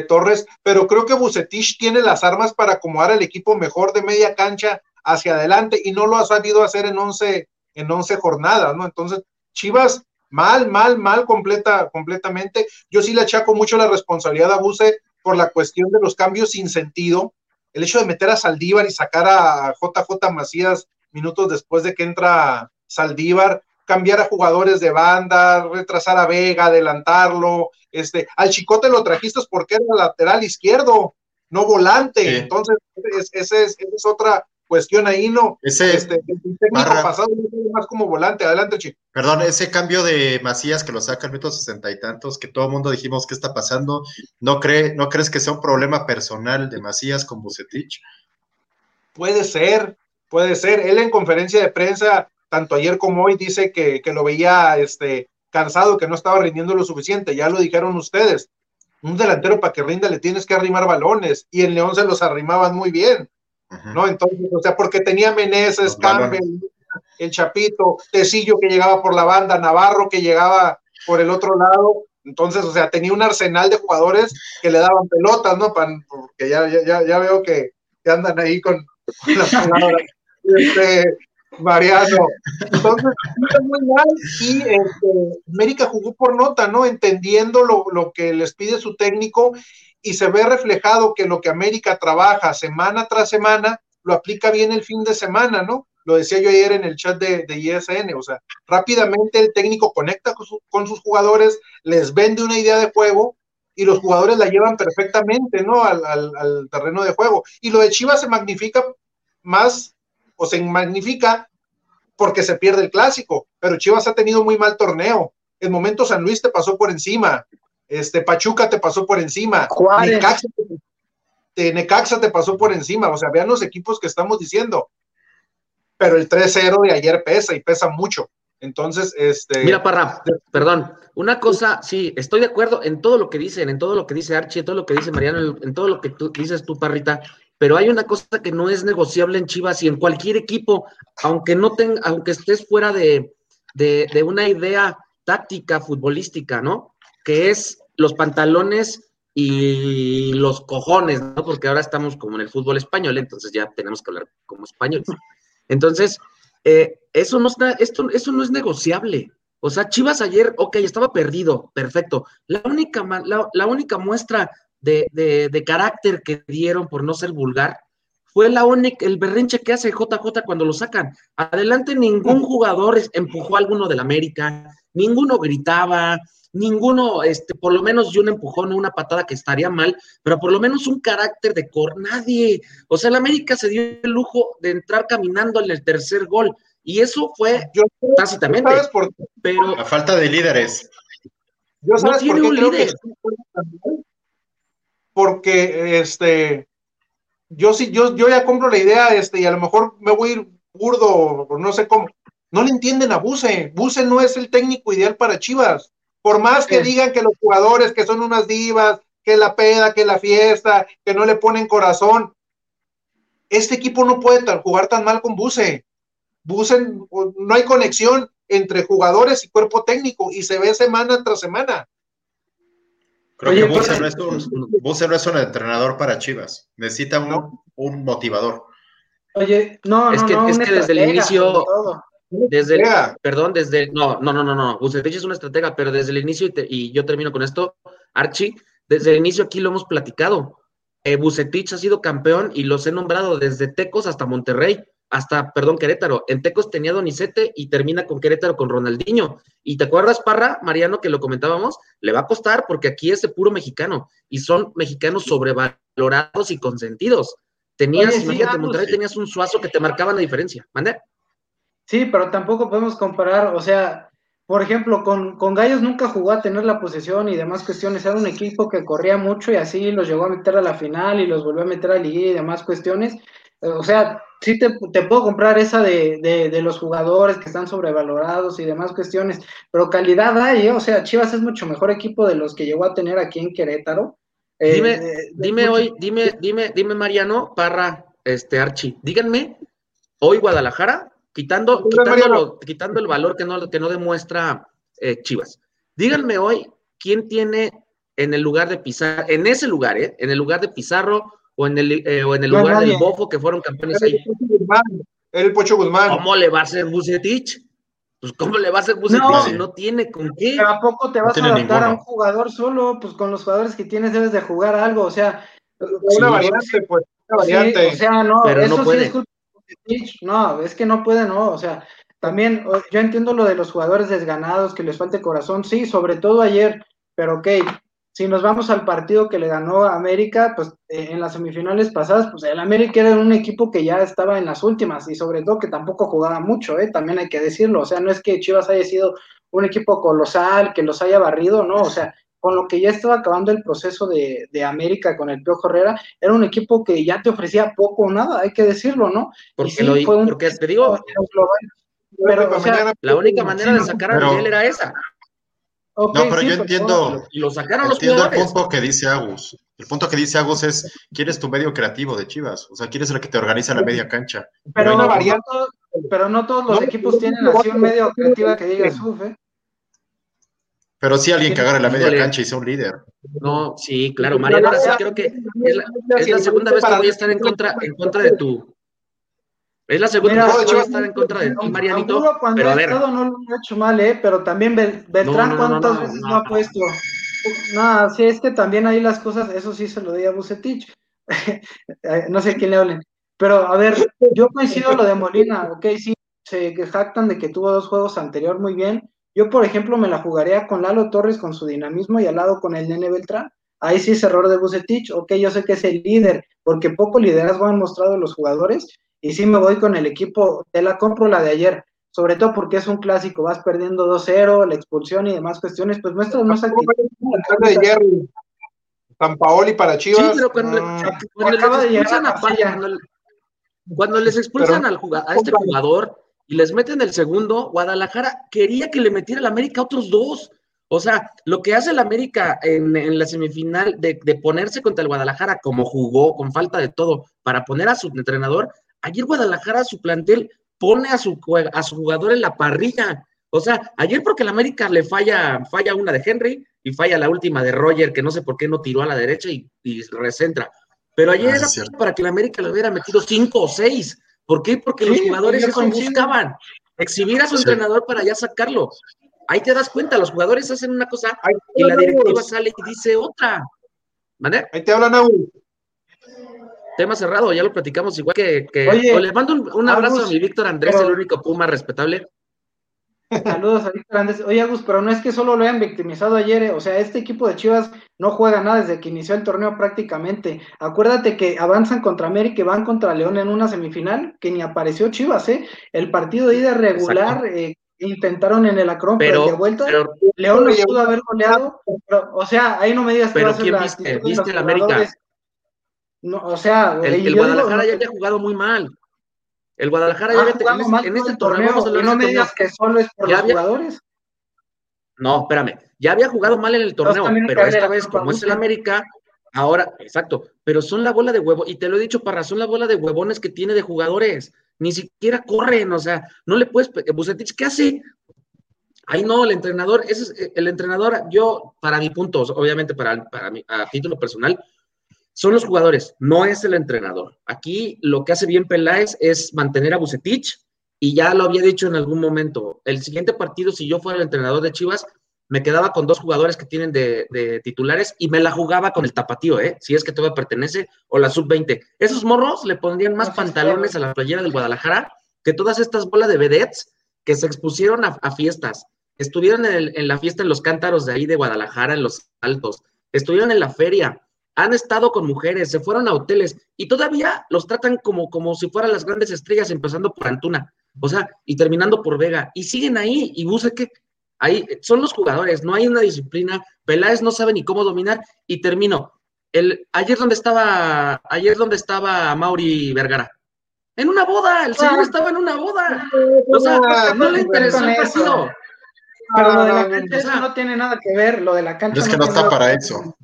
Torres, pero creo que Bucetich tiene las armas para acomodar el equipo mejor de media cancha hacia adelante y no lo ha sabido hacer en 11, en 11 jornadas, ¿no? Entonces, Chivas, mal, mal, mal completa, completamente. Yo sí le achaco mucho la responsabilidad a Buse por la cuestión de los cambios sin sentido, el hecho de meter a Saldívar y sacar a JJ Macías minutos después de que entra Saldívar, cambiar a jugadores de banda, retrasar a Vega, adelantarlo, este, al Chicote lo trajiste porque era lateral izquierdo, no volante, entonces esa es, otra cuestión ahí, ¿no? Ese este, el técnico pasado más como volante, adelante, Chico. Perdón, ese cambio de Macías que lo saca al minuto sesenta y tantos, que todo el mundo dijimos qué está pasando, ¿no, cree, ¿no crees que sea un problema personal de Macías con Bucetich? Puede ser, puede ser. Él en conferencia de prensa, tanto ayer como hoy, dice que, lo veía este, cansado, que no estaba rindiendo lo suficiente, ya lo dijeron ustedes. Un delantero para que rinda le tienes que arrimar balones, y en León se los arrimaban muy bien ¿no? Entonces, o sea, porque tenía Meneses, Campbell, el Chapito, Tecillo que llegaba por la banda, Navarro que llegaba por el otro lado. Entonces, o sea, tenía un arsenal de jugadores que le daban pelotas, ¿no? porque ya, ya, ya veo que, andan ahí con, las palabras. (laughs) Este, Mariano. Entonces, muy mal y este, América jugó por nota, ¿no? Entendiendo lo, lo, que les pide su técnico y se ve reflejado que lo que América trabaja semana tras semana, lo aplica bien el fin de semana, ¿no? Lo decía yo ayer en el chat de, de ISN, o sea, rápidamente el técnico conecta con, sus jugadores, les vende una idea de juego y los jugadores la llevan perfectamente, ¿no? Al, al terreno de juego. Y lo de Chivas se magnifica más o se magnifica porque se pierde el clásico, pero Chivas ha tenido muy mal torneo. En momento San Luis te pasó por encima, este, Pachuca te pasó por encima. Necaxa te, Necaxa te pasó por encima. O sea, vean los equipos que estamos diciendo. Pero el 3-0 de ayer pesa y pesa mucho. Entonces, este. Mira, Parra, perdón. Una cosa, sí, estoy de acuerdo en todo lo que dicen, en todo lo que dice Archie, en todo lo que dice Mariano, en todo lo que tú dices tú, Parrita, pero hay una cosa que no es negociable en Chivas y en cualquier equipo, aunque no tenga, aunque estés fuera de, de una idea táctica futbolística, ¿no? Que es los pantalones y los cojones, ¿no? Porque ahora estamos como en el fútbol español, entonces ya tenemos que hablar como españoles. Entonces, eh, eso no está, esto, eso no es negociable. O sea, Chivas ayer, ok, estaba perdido, perfecto. La única, la, única muestra de, de, carácter que dieron, por no ser vulgar, fue la única, el berrinche que hace JJ cuando lo sacan. Adelante ningún jugador empujó a alguno del América, ninguno gritaba, ninguno, este, por lo menos yo un empujón o una patada que estaría mal, pero por lo menos un carácter de cor, nadie. O sea, el América se dio el lujo de entrar caminando en el tercer gol, y eso fue yo, tácitamente. por Pero, La falta de líderes. Yo sabes no por qué líder. porque este yo sí, yo, yo ya compro la idea, este, y a lo mejor me voy a ir burdo, o no sé cómo. No le entienden a Buse. Buse no es el técnico ideal para Chivas. Por más que digan que los jugadores que son unas divas, que la peda, que la fiesta, que no le ponen corazón, este equipo no puede jugar tan mal con Buse. Buse, no hay conexión entre jugadores y cuerpo técnico y se ve semana tras semana. Creo que Buse no, es un, no es un entrenador para Chivas. Necesita un, un motivador. Oye, no, es no, que, no, es que desde el inicio, desde el, perdón, desde, no, no, no, no, no, Bucetich es una estratega, pero desde el inicio, y, te- y yo termino con esto, Archie, desde el inicio aquí lo hemos platicado. Eh, Bucetich ha sido campeón y los he nombrado desde Tecos hasta Monterrey, hasta, perdón, Querétaro. En Tecos tenía Donizete y termina con Querétaro con Ronaldinho. Y te acuerdas, Parra, Mariano, que lo comentábamos, le va a costar porque aquí es de puro mexicano y son mexicanos sobrevalorados y consentidos. Tenías, Oye, sí, imagínate, Agus, Monterrey sí. tenías un suazo que te marcaba la diferencia. ¿Mande? Sí, pero tampoco podemos comparar, o sea, por ejemplo, con, con Gallos nunca jugó a tener la posesión y demás cuestiones, era un equipo que corría mucho y así los llegó a meter a la final y los volvió a meter a liguilla y demás cuestiones. Eh, O sea, sí te, te puedo comprar esa de, de, de los jugadores que están sobrevalorados y demás cuestiones, pero calidad hay, ¿eh? o sea, Chivas es mucho mejor equipo de los que llegó a tener aquí en Querétaro. Eh, Dime, eh, dime hoy, dime, dime, dime, Mariano, Parra, este Archie, díganme, hoy Guadalajara, quitando, quitando, quitando el valor que no, que no demuestra eh, Chivas, díganme hoy quién tiene en el lugar de Pizarro, en ese lugar, ¿eh? En el lugar de Pizarro o en el, eh, o en el No lugar del nadie. Bofo que fueron campeones El ahí. Pocho Guzmán. El Pocho Guzmán. ¿Cómo le va a hacer Bucetich? Pues ¿cómo le va a hacer Bucetich No. si no tiene con qué? Pero ¿a poco te No vas a adaptar a un jugador solo? Pues con los jugadores que tienes debes de jugar algo, o sea, Una Sí. variante, pues. Una Sí, variante. o sea, no, Pero eso no sí es culpa. No, es que no puede, no. O sea, también yo entiendo lo de los jugadores desganados, que les falte corazón, sí, sobre todo ayer, pero ok, si nos vamos al partido que le ganó a América, pues eh, en las semifinales pasadas, pues el América era un equipo que ya estaba en las últimas y sobre todo que tampoco jugaba mucho, ¿eh? También hay que decirlo. O sea, no es que Chivas haya sido un equipo colosal, que los haya barrido, no, o sea, con lo que ya estaba acabando el proceso de, de América con el Piojo Herrera, era un equipo que ya te ofrecía poco o nada, hay que decirlo, ¿no? Porque, sí, lo, fue un- porque te digo, global. Pero, o sea, Mañana- la única manera de sacar a Pero- Miguel era esa. No, pero sí, yo entiendo, Y lo sacaron los entiendo el jugadores. punto que dice Agus. El punto que dice Agus es, ¿quieres tu medio creativo de Chivas? O sea, ¿quieres el que te organiza la media cancha? Pero, una no variante. todos- pero no todos los No, equipos tienen así un medio no, creativa que diga suf, ¿eh? Pero sí alguien que agarre la media cancha y sea un líder. No, sí, claro, Mariano, ahora sí creo que es la, es la segunda vez que voy a estar en contra, en contra de tu. Es la segunda Mira, vez que voy a estar en contra de ti, Marianito. Cuando Pero a ha ver, estado no lo ha hecho mal, ¿eh? Pero también Bel- Beltrán, No, ¿cuántas no, veces no. no ha puesto? No, sí, es que también ahí las cosas, eso sí se lo di a Bucetich. (laughs) Eh, no sé a quién le hablen. Pero, a ver, yo coincido lo de Molina, ok, sí, se jactan de que tuvo dos juegos anterior muy bien. Yo, por ejemplo, me la jugaría con Lalo Torres con su dinamismo y al lado con el Nene Beltrán. Ahí sí es error de Bucetich, ok, yo sé que es el líder, porque poco liderazgo han mostrado los jugadores, y sí me voy con el equipo, te la compro la de ayer, sobre todo porque es un clásico, vas perdiendo 2-0, la expulsión y demás cuestiones, pues muestras más actitud. de Jerry. San Paoli para sí, Chivas. pero cuando, mm, cuando les expulsan a cuando, cuando les expulsan Pero- al juga- a este jugador y les meten el segundo, Guadalajara quería que le metiera al América otros dos. O sea, lo que hace el América en, en la semifinal de, de ponerse contra el Guadalajara como jugó, con falta de todo, para poner a su entrenador, ayer Guadalajara, su plantel, pone a su, a su jugador en la parrilla. O sea, ayer porque el América le falla, falla una de Henry y falla la última de Roger, que no sé por qué no tiró a la derecha y, y recentra. Pero ayer Ah, era para que el América le hubiera metido cinco o seis. ¿Por qué? Porque los jugadores eso buscaban. Exhibir a su Sí. entrenador para ya sacarlo. Ahí te das cuenta, los jugadores hacen una cosa ahí y la directiva Agus. sale y dice otra. ¿Vale? Ahí te hablan, Agus. Tema cerrado, ya lo platicamos igual que. que- Oye, o le mando un, un abrazo Agus, a mi Víctor Andrés, pero- el único Puma respetable. Saludos a Víctor Andrés. Oye, Agus, pero no es que solo lo hayan victimizado ayer, eh, o sea, este equipo de Chivas no juega nada desde que inició el torneo prácticamente. Acuérdate que avanzan contra América y van contra León en una semifinal, que ni apareció Chivas, ¿eh? El partido de ida regular eh, intentaron en el Acrón, pero, de vuelta pero León Oye, pudo haber goleado, pero, o sea, ahí no me digas que va a ser ¿quién la viste? actitud de ¿Viste los el América? No, o sea, el, el Guadalajara digo, ya había jugado muy mal. El Guadalajara ya había, jugado en, este- en este torneo, no este me digas que solo es por Ya los había- jugadores. No, espérame, ya había jugado mal en el torneo, pero esta vez, como es el. América, ahora, exacto, pero son la bola de huevo, y te lo he dicho, para son la bola de huevones que tiene de jugadores, ni siquiera corren, o sea, no le puedes, Bucetich, ¿qué hace? Ahí no, el entrenador, ese es, eh, el entrenador, yo, para mi punto, obviamente para, para mi, a título personal, son los jugadores, no es el entrenador. Aquí lo que hace bien Peláez es mantener a Bucetich, y ya lo había dicho en algún momento. El siguiente partido, si yo fuera el entrenador de Chivas, me quedaba con dos jugadores que tienen de, titulares y me la jugaba con el tapatío, ¿eh? Si es que todo pertenece, o la sub-20. Esos morros le pondrían más pantalones a la playera del Guadalajara que todas estas bolas de vedettes que se expusieron a, fiestas. Estuvieron en, la fiesta en los cántaros de ahí de Guadalajara, en los altos. Estuvieron en la feria. Han estado con mujeres, se fueron a hoteles y todavía los tratan como, como si fueran las grandes estrellas, empezando por Antuna. O sea, y terminando por Vega. Y siguen ahí. Y Buse que ahí son los jugadores, no hay una disciplina. Peláez no sabe ni cómo dominar. Y termino. El, ayer donde estaba, ayer donde estaba Mauri Vergara. En una boda, el señor ah. estaba en una boda. O sea, no, le interesó el partido. Pero lo de la cancha no tiene nada que ver, lo de la cancha. Es que no, está para eso.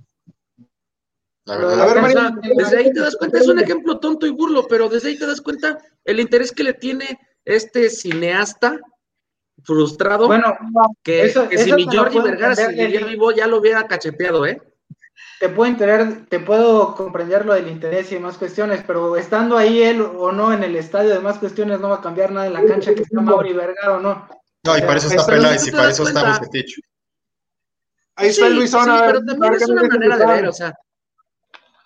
La verdad. desde ahí te das cuenta, es un ejemplo tonto y burlo, pero desde ahí te das cuenta el interés que le tiene este cineasta frustrado, bueno, que, si mi Jorge Vergara seguiría vivo ya lo hubiera cacheteado, ¿eh? Te puedo entender, te puedo comprender lo del interés y demás cuestiones, pero estando ahí él o no en el estadio de más cuestiones no va a cambiar nada en la cancha que está Mauri Vergara o no. No, y para eso está Peláez y para eso está Bucetich. Ahí está Luis Sí, pero también es una manera de ver, o sea,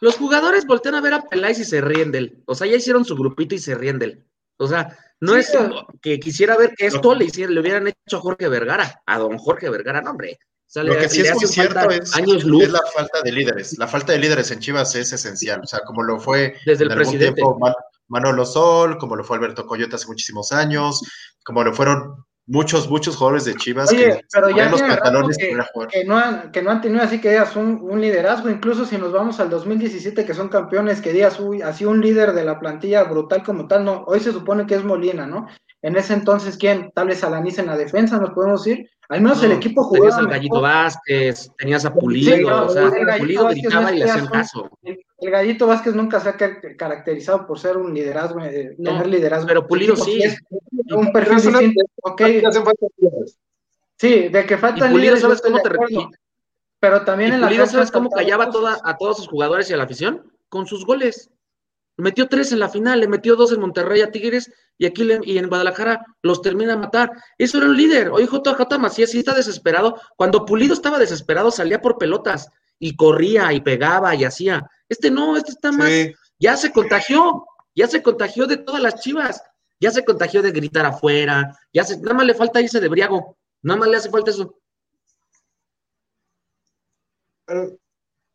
los jugadores voltean a ver a Peláez y se ríen de él. O sea, ya hicieron su grupito y se ríen de él. O sea, no es que quisiera ver que esto le, hicieran, le hubieran hecho a Jorge Vergara, a don Jorge Vergara, no, hombre. Lo que sí es muy cierto es, es, la falta de líderes. La falta de líderes en Chivas es esencial. O sea, como lo fue desde el presidente. Tiempo Manolo Sol, como lo fue Alberto Coyote hace muchísimos años, como lo fueron muchos, muchos jugadores de Chivas que pero ya los pantalones que, que, no han, que no han tenido así que digas un, un, liderazgo, incluso si nos vamos al 2017 que son campeones, que digas uy, así un líder de la plantilla brutal como tal, no, hoy se supone que es Molina, ¿no? En ese entonces, ¿quién? Tal vez Alanis en la defensa, nos podemos ir. Al menos el equipo jugaba. Tenías al Gallito Vázquez, tenías a Pulido, o sea, Pulido gritaba y le hacían caso. El, Gallito Vázquez nunca se ha caracterizado por ser un liderazgo, eh, tener liderazgo. Pero Pulido sí. un perfil distinto. Okay. Sí, de que faltan Pulido, ¿sabes cómo te Pero también en la Pulido, ¿sabes cómo callaba toda, a todos sus jugadores y a la afición? Con sus goles. Metió tres en la final, le metió dos en Monterrey a Tigres y aquí y en Guadalajara los termina a matar. Eso era un líder. Oye, J. Macías sí está desesperado. Cuando Pulido estaba desesperado, salía por pelotas y corría y pegaba y hacía. Este no, este está más. Ya se contagió, ya se contagió de todas las chivas. Ya se contagió de gritar afuera. Ya se, nada más le falta irse de briago. Nada más le hace falta eso.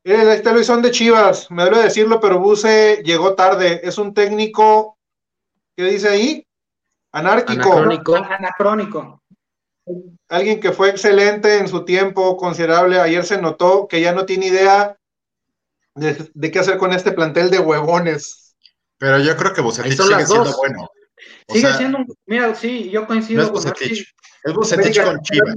Miren, ahí está Luisón de Chivas, me duele decirlo, pero Buse llegó tarde. Es un técnico, ¿qué dice ahí? Anárquico. Anacrónico. Anacrónico. Alguien que fue excelente en su tiempo, considerable. Ayer se notó que ya no tiene idea de, qué hacer con este plantel de huevones. Pero yo creo que Bucetich sigue siendo bueno. sigue siendo, mira, sí, yo coincido. No es Bucetich, es Bucetich con Chivas.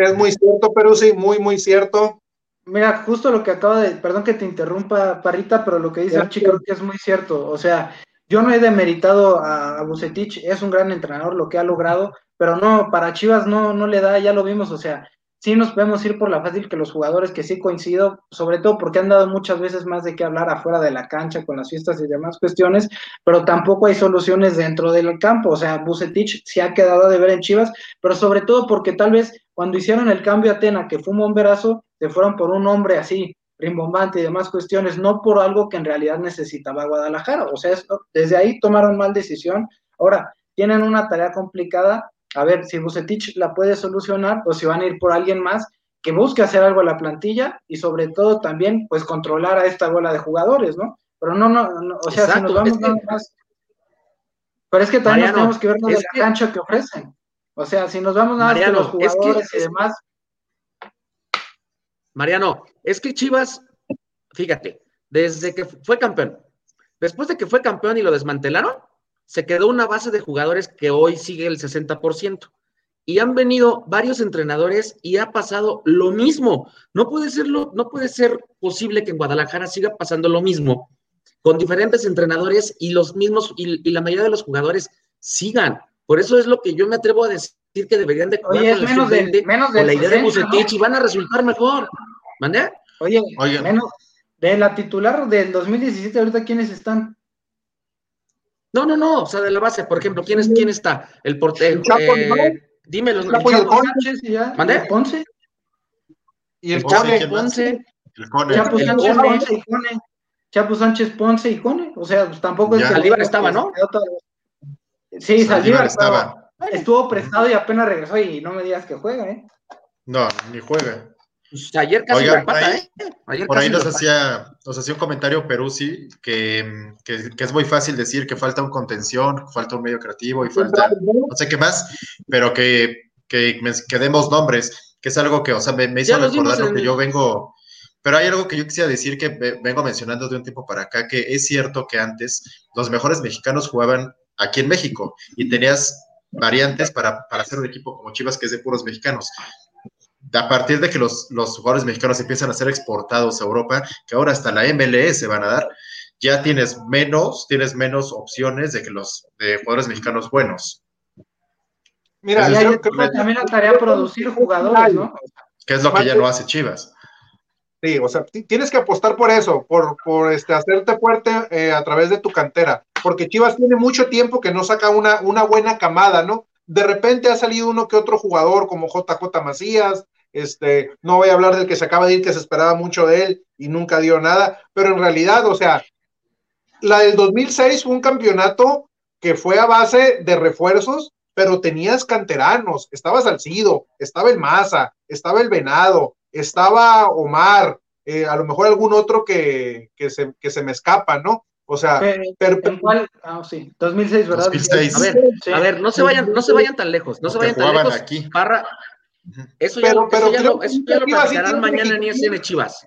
Es muy cierto, pero sí, muy, muy cierto. Mira, justo lo que acaba de, perdón que te interrumpa, Parrita, pero lo que dice Archie creo que es muy cierto. O sea, yo no he demeritado a, a Bucetich, es un gran entrenador lo que ha logrado, pero no, para Chivas no, no le da, ya lo vimos, o sea, sí nos podemos ir por la fácil que los jugadores, que sí coincido, sobre todo porque han dado muchas veces más de qué hablar afuera de la cancha con las fiestas y demás cuestiones, pero tampoco hay soluciones dentro del campo. O sea, Bucetich se ha quedado de ver en Chivas, pero sobre todo porque tal vez cuando hicieron el cambio a Atena, que fue un bomberazo, se fueron por un hombre así, rimbombante y demás cuestiones, no por algo que en realidad necesitaba Guadalajara. O sea, desde ahí tomaron mal decisión. Ahora, tienen una tarea complicada a ver si Bucetich la puede solucionar o si van a ir por alguien más que busque hacer algo a la plantilla y sobre todo también pues controlar a esta bola de jugadores, ¿no? Pero no, no, o sea, si nos vamos nada más. Pero es que también tenemos que ver la cancha que ofrecen. O sea, si nos vamos nada más de los jugadores y demás. Mariano, es que Chivas, fíjate, desde que fue campeón, después de que fue campeón y lo desmantelaron, se quedó una base de jugadores que hoy sigue el 60%. Y han venido varios entrenadores y ha pasado lo mismo. No puede, serlo, no puede ser posible que en Guadalajara siga pasando lo mismo con diferentes entrenadores y los mismos y, la mayoría de los jugadores sigan. Por eso es lo que yo me atrevo a decir que deberían de jugar Oye, es menos de, menos de la idea de Bucetich y van a resultar mejor. ¿Mandé? Oye, menos de la titular del 2017, ahorita quiénes están? No, no, no, o sea, de la base, por ejemplo, ¿quién, es, quién está? El portero. Eh, dímelo. El Chapo, Sánchez y ya. ¿Mandé? Ponce. Y el, Chapo Ponce. El Cone. Chapo Sánchez Ponce y Cone. Chapo Sánchez Ponce y Cone. O sea, pues tampoco es que. Saldívar estaba, ¿no? Sí, Saldívar estaba. Estuvo prestado y apenas regresó y no me digas que juega, ¿eh? No, ni juega. Pues ayer casi Oiga, empata, ¿eh? por ahí nos hacía, nos hacía un comentario Peruzzi que, que, que, es muy fácil decir que falta un contención, falta un medio creativo y falta no sé qué más, pero que, que, que demos nombres, que es algo que, o sea, me, hizo recordar lo que yo vengo, pero hay algo que yo quisiera decir que vengo mencionando de un tiempo para acá, que es cierto que antes los mejores mexicanos jugaban aquí en México y tenías variantes para, para hacer un equipo como Chivas que es de puros mexicanos a partir de que los, los, jugadores mexicanos empiezan a ser exportados a Europa, que ahora hasta la MLS van a dar, ya tienes menos, tienes menos opciones de que los de jugadores mexicanos buenos. Mira, yo creo que también la tarea producir jugadores, ¿no? Que es lo que ya no hace Chivas. Sí, o sea, tienes que apostar por eso, por, por este, hacerte fuerte eh, a través de tu cantera, porque Chivas tiene mucho tiempo que no saca una, una buena camada, ¿no? De repente ha salido uno que otro jugador como JJ Macías, este, no voy a hablar del que se acaba de ir, que se esperaba mucho de él y nunca dio nada, pero en realidad, o sea, la del 2006 fue un campeonato que fue a base de refuerzos, pero tenías canteranos, estaba Salcido, estaba el Maza, estaba el Venado, estaba Omar, eh, a lo mejor algún otro que, se, que se me escapa, ¿no? O sea, pero, ¿cuál? Ah, sí, 2006, ¿verdad? 2006. A ver, a ver, no se vayan, no se vayan tan lejos, no se vayan tan lejos. Aquí. Parra, eso ya, pero, eso ya, lo, (laughs) eso ya lo platicarán mañana en ISN Chivas.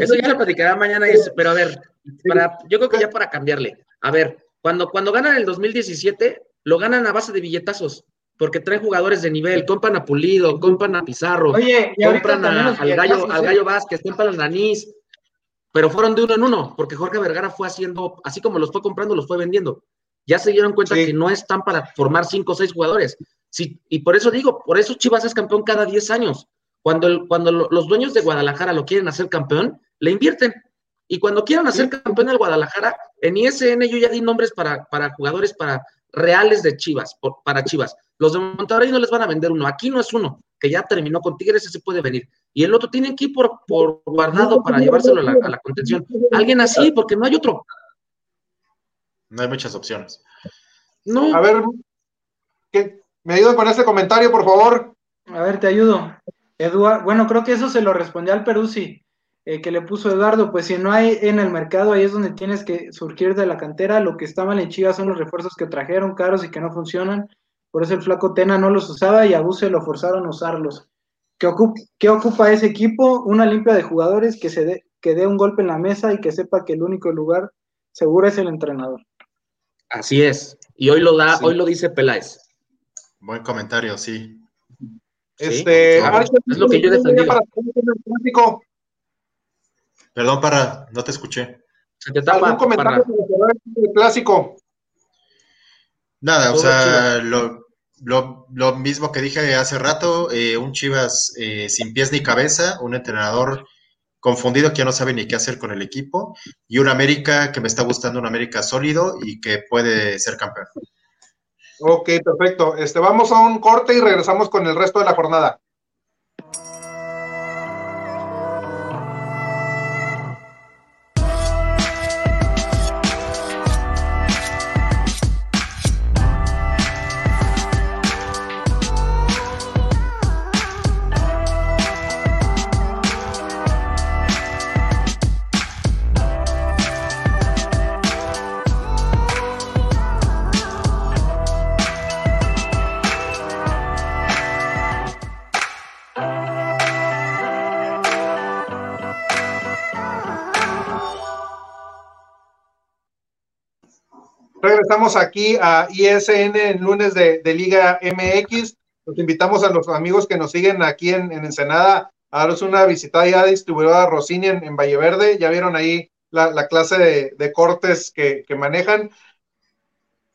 eso ya lo platicarán mañana, pero a ver, para, yo creo que ya para cambiarle. A ver, cuando, cuando ganan el 2017, lo ganan a base de billetazos, porque traen jugadores de nivel, compran a Pulido, compran a Pizarro, compran al, gallo, al Gallo Vázquez, compran a Nanís, pero fueron de uno en uno, porque Jorge Vergara fue haciendo, así como los fue comprando, los fue vendiendo. Ya se dieron cuenta que no están para formar cinco o seis jugadores, Sí, y por eso digo, por eso Chivas es campeón cada 10 años. Cuando, cuando los dueños de Guadalajara lo quieren hacer campeón, le invierten. Y cuando quieran hacer campeón al Guadalajara, en ISN yo ya di nombres para, para jugadores para reales de Chivas, para Chivas. Los de Monterrey no les van a vender uno. Aquí no es uno, que ya terminó con Tigres, ese puede venir. Y el otro tiene que ir por, por guardado para llevárselo a la, a la contención. Alguien así, porque no hay otro. No hay muchas opciones. No. A ver, ¿qué, ¿Me ayudan con este comentario, por favor? A ver, te ayudo. Eduardo, bueno, creo que eso se lo respondió al Peruzzi, eh, que le puso Eduardo, pues si no hay en el mercado, ahí es donde tienes que surgir de la cantera, lo que está mal en Chivas son los refuerzos que trajeron caros y que no funcionan, por eso el flaco Tena no los usaba y a Buse lo forzaron a usarlos. ¿Qué, ¿Qué ocupa ese equipo? Una limpia de jugadores que, se dé, que dé un golpe en la mesa y que sepa que el único lugar seguro es el entrenador. Así es, y hoy lo da, hoy lo dice Peláez. Buen comentario, sí. Este, es lo que yo defendí. Perdón, para, no te escuché. Se te tapa, ¿Algún comentario para... el clásico? Nada, o sea, lo, lo, mismo que dije hace rato, eh, un Chivas eh, sin pies ni cabeza, un entrenador confundido que ya no sabe ni qué hacer con el equipo, y un América que me está gustando, un América sólido y que puede ser campeón. Ok, perfecto. Este, vamos a un corte y regresamos con el resto de la jornada. Estamos aquí a ISN en lunes de, Liga MX. Los invitamos a los amigos que nos siguen aquí en, Ensenada a daros una visita ya distribuidora Rossini en, en Valle Verde. Ya vieron ahí la, clase de, cortes que, manejan.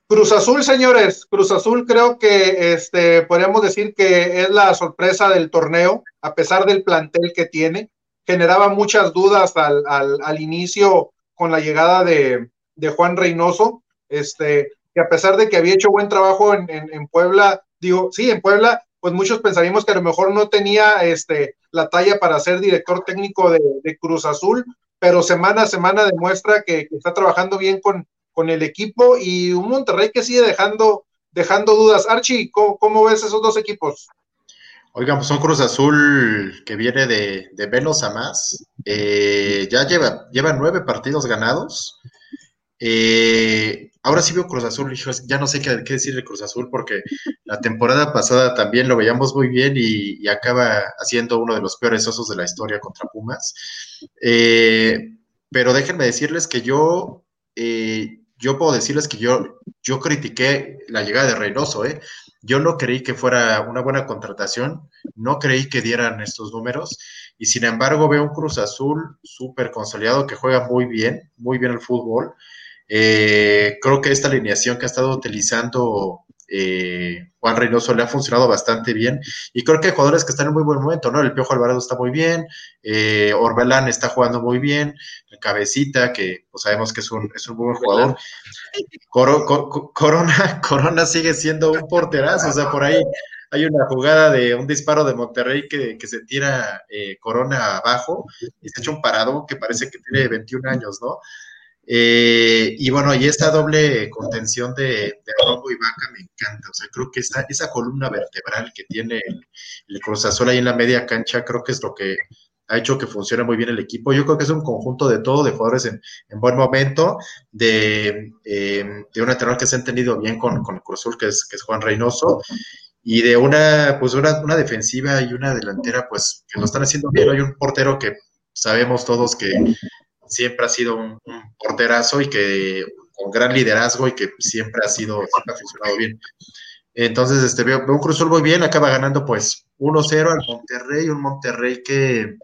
Cruz Azul, señores, Cruz Azul creo que este, podríamos decir que es la sorpresa del torneo, a pesar del plantel que tiene. Generaba muchas dudas al, al, inicio con la llegada de, de, Juan Reynoso, este, que a pesar de que había hecho buen trabajo en, en, Puebla, digo, sí, en Puebla, pues muchos pensaríamos que a lo mejor no tenía este, la talla para ser director técnico de, Cruz Azul, pero semana a semana demuestra que, está trabajando bien con, con el equipo y un Monterrey que sigue dejando, dejando dudas. Archie, ¿cómo, ves esos dos equipos? Oigan, pues un Cruz Azul que viene de, de menos a más. Eh, ya lleva, lleva nueve partidos ganados. Eh, ahora sí veo Cruz Azul, ya no sé qué, decir de Cruz Azul porque la temporada pasada también lo veíamos muy bien y, acaba haciendo uno de los peores osos de la historia contra Pumas. Eh, pero déjenme decirles que yo yo puedo decirles que yo, yo critiqué la llegada de Reynoso, ¿eh? Yo no creí que fuera una buena contratación, no creí que dieran estos números, y sin embargo veo un Cruz Azul súper consolidado que juega muy bien, muy bien el fútbol. Eh, creo que esta alineación que ha estado utilizando eh, Juan Reynoso le ha funcionado bastante bien y creo que hay jugadores que están en muy buen momento, ¿no? El Piojo Alvarado está muy bien, eh, Orbelán está jugando muy bien, el Cabecita, que pues, sabemos que es un, es un buen jugador. Corona, (laughs) Corona sigue siendo un porterazo, o sea, por ahí hay una jugada de un disparo de Monterrey que, se tira eh, Corona abajo y se echa un parado que parece que tiene 21 años, ¿no? Eh, y bueno, y esa doble contención de, de y Vaca me encanta. O sea, creo que esa, esa columna vertebral que tiene el, Cruz Azul ahí en la media cancha, creo que es lo que ha hecho que funcione muy bien el equipo. Yo creo que es un conjunto de todo, de jugadores en, buen momento, de, eh, de un entrenador que se ha entendido bien con, con el Cruz Azul, que es, que es Juan Reynoso, y de una, pues una, una defensiva y una delantera, pues que lo están haciendo bien. Hay un portero que sabemos todos que siempre ha sido un, porterazo y que con gran liderazgo y que siempre ha sido, siempre ha funcionado bien. Entonces, este, veo, un Cruz muy bien, acaba ganando pues 1-0 al Monterrey, un Monterrey que,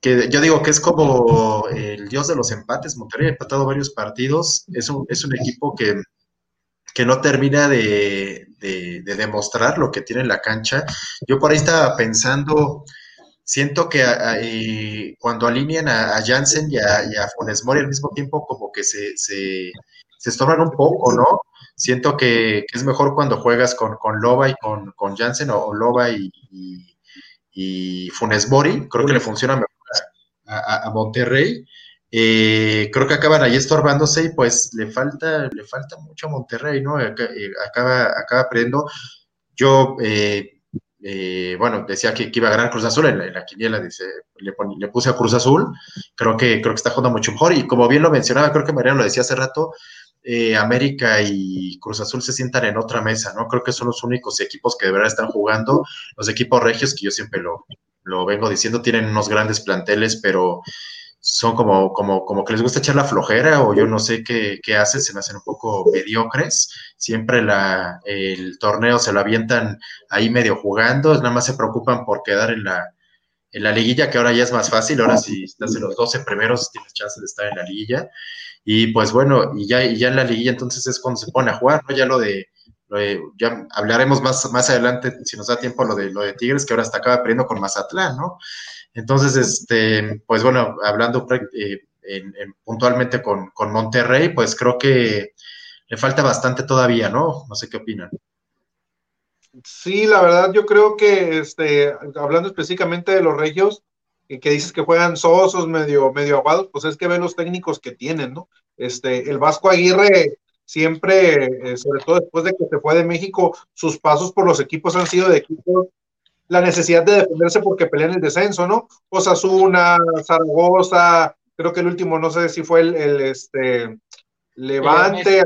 que yo digo que es como el dios de los empates, Monterrey ha empatado varios partidos, es un, es un equipo que, que no termina de, de, de, demostrar lo que tiene en la cancha. Yo por ahí estaba pensando, siento que cuando alinean a, Jansen y a, y Funes Mori al mismo tiempo, como que se, se, se estorban un poco, ¿no? Siento que, es mejor cuando juegas con, con Loba y con, con Jansen o, Loba y, y, Funes Mori, creo que le funciona mejor a, Monterrey. Eh, creo que acaban ahí estorbándose y pues le falta, le falta mucho a Monterrey, ¿no? Eh, acaba, acaba aprendiendo. Yo eh, eh, bueno, decía que, iba a ganar Cruz Azul la, quiniela, dice, le, le, puse a Cruz Azul, creo que, creo que está jugando mucho mejor. Y como bien lo mencionaba, creo que Mariano lo decía hace rato, eh, América y Cruz Azul se sientan en otra mesa, ¿no? Creo que son los únicos equipos que de verdad están jugando, los equipos regios que yo siempre lo, lo vengo diciendo, tienen unos grandes planteles, pero son como, como, como que les gusta echar la flojera o yo no sé qué, qué hacen, se me hacen un poco mediocres. Siempre la, el torneo se lo avientan ahí medio jugando, nada más se preocupan por quedar en la, en la liguilla, que ahora ya es más fácil, ahora si estás en los 12 primeros tienes chance de estar en la liguilla. Y pues bueno, y ya, y ya en la liguilla entonces es cuando se pone a jugar, ¿no? Ya lo de, ya hablaremos más, más adelante, si nos da tiempo, lo de, lo de Tigres, que ahora está acaba perdiendo con Mazatlán, ¿no? Entonces, este, pues bueno, hablando eh, puntualmente con, Monterrey, pues creo que le falta bastante todavía, ¿no? No sé qué opinan. Sí, la verdad, yo creo que, este, hablando específicamente de los regios, que dices que juegan sosos, medio, medio aguados, pues es que ven los técnicos que tienen, ¿no? Este, el Vasco Aguirre siempre, eh, sobre todo después de que se fue de México, sus pasos por los equipos han sido de equipos la necesidad de defenderse porque pelean el descenso, ¿no? Osasuna, Zaragoza, creo que el último, no sé si fue el, el este, Levante,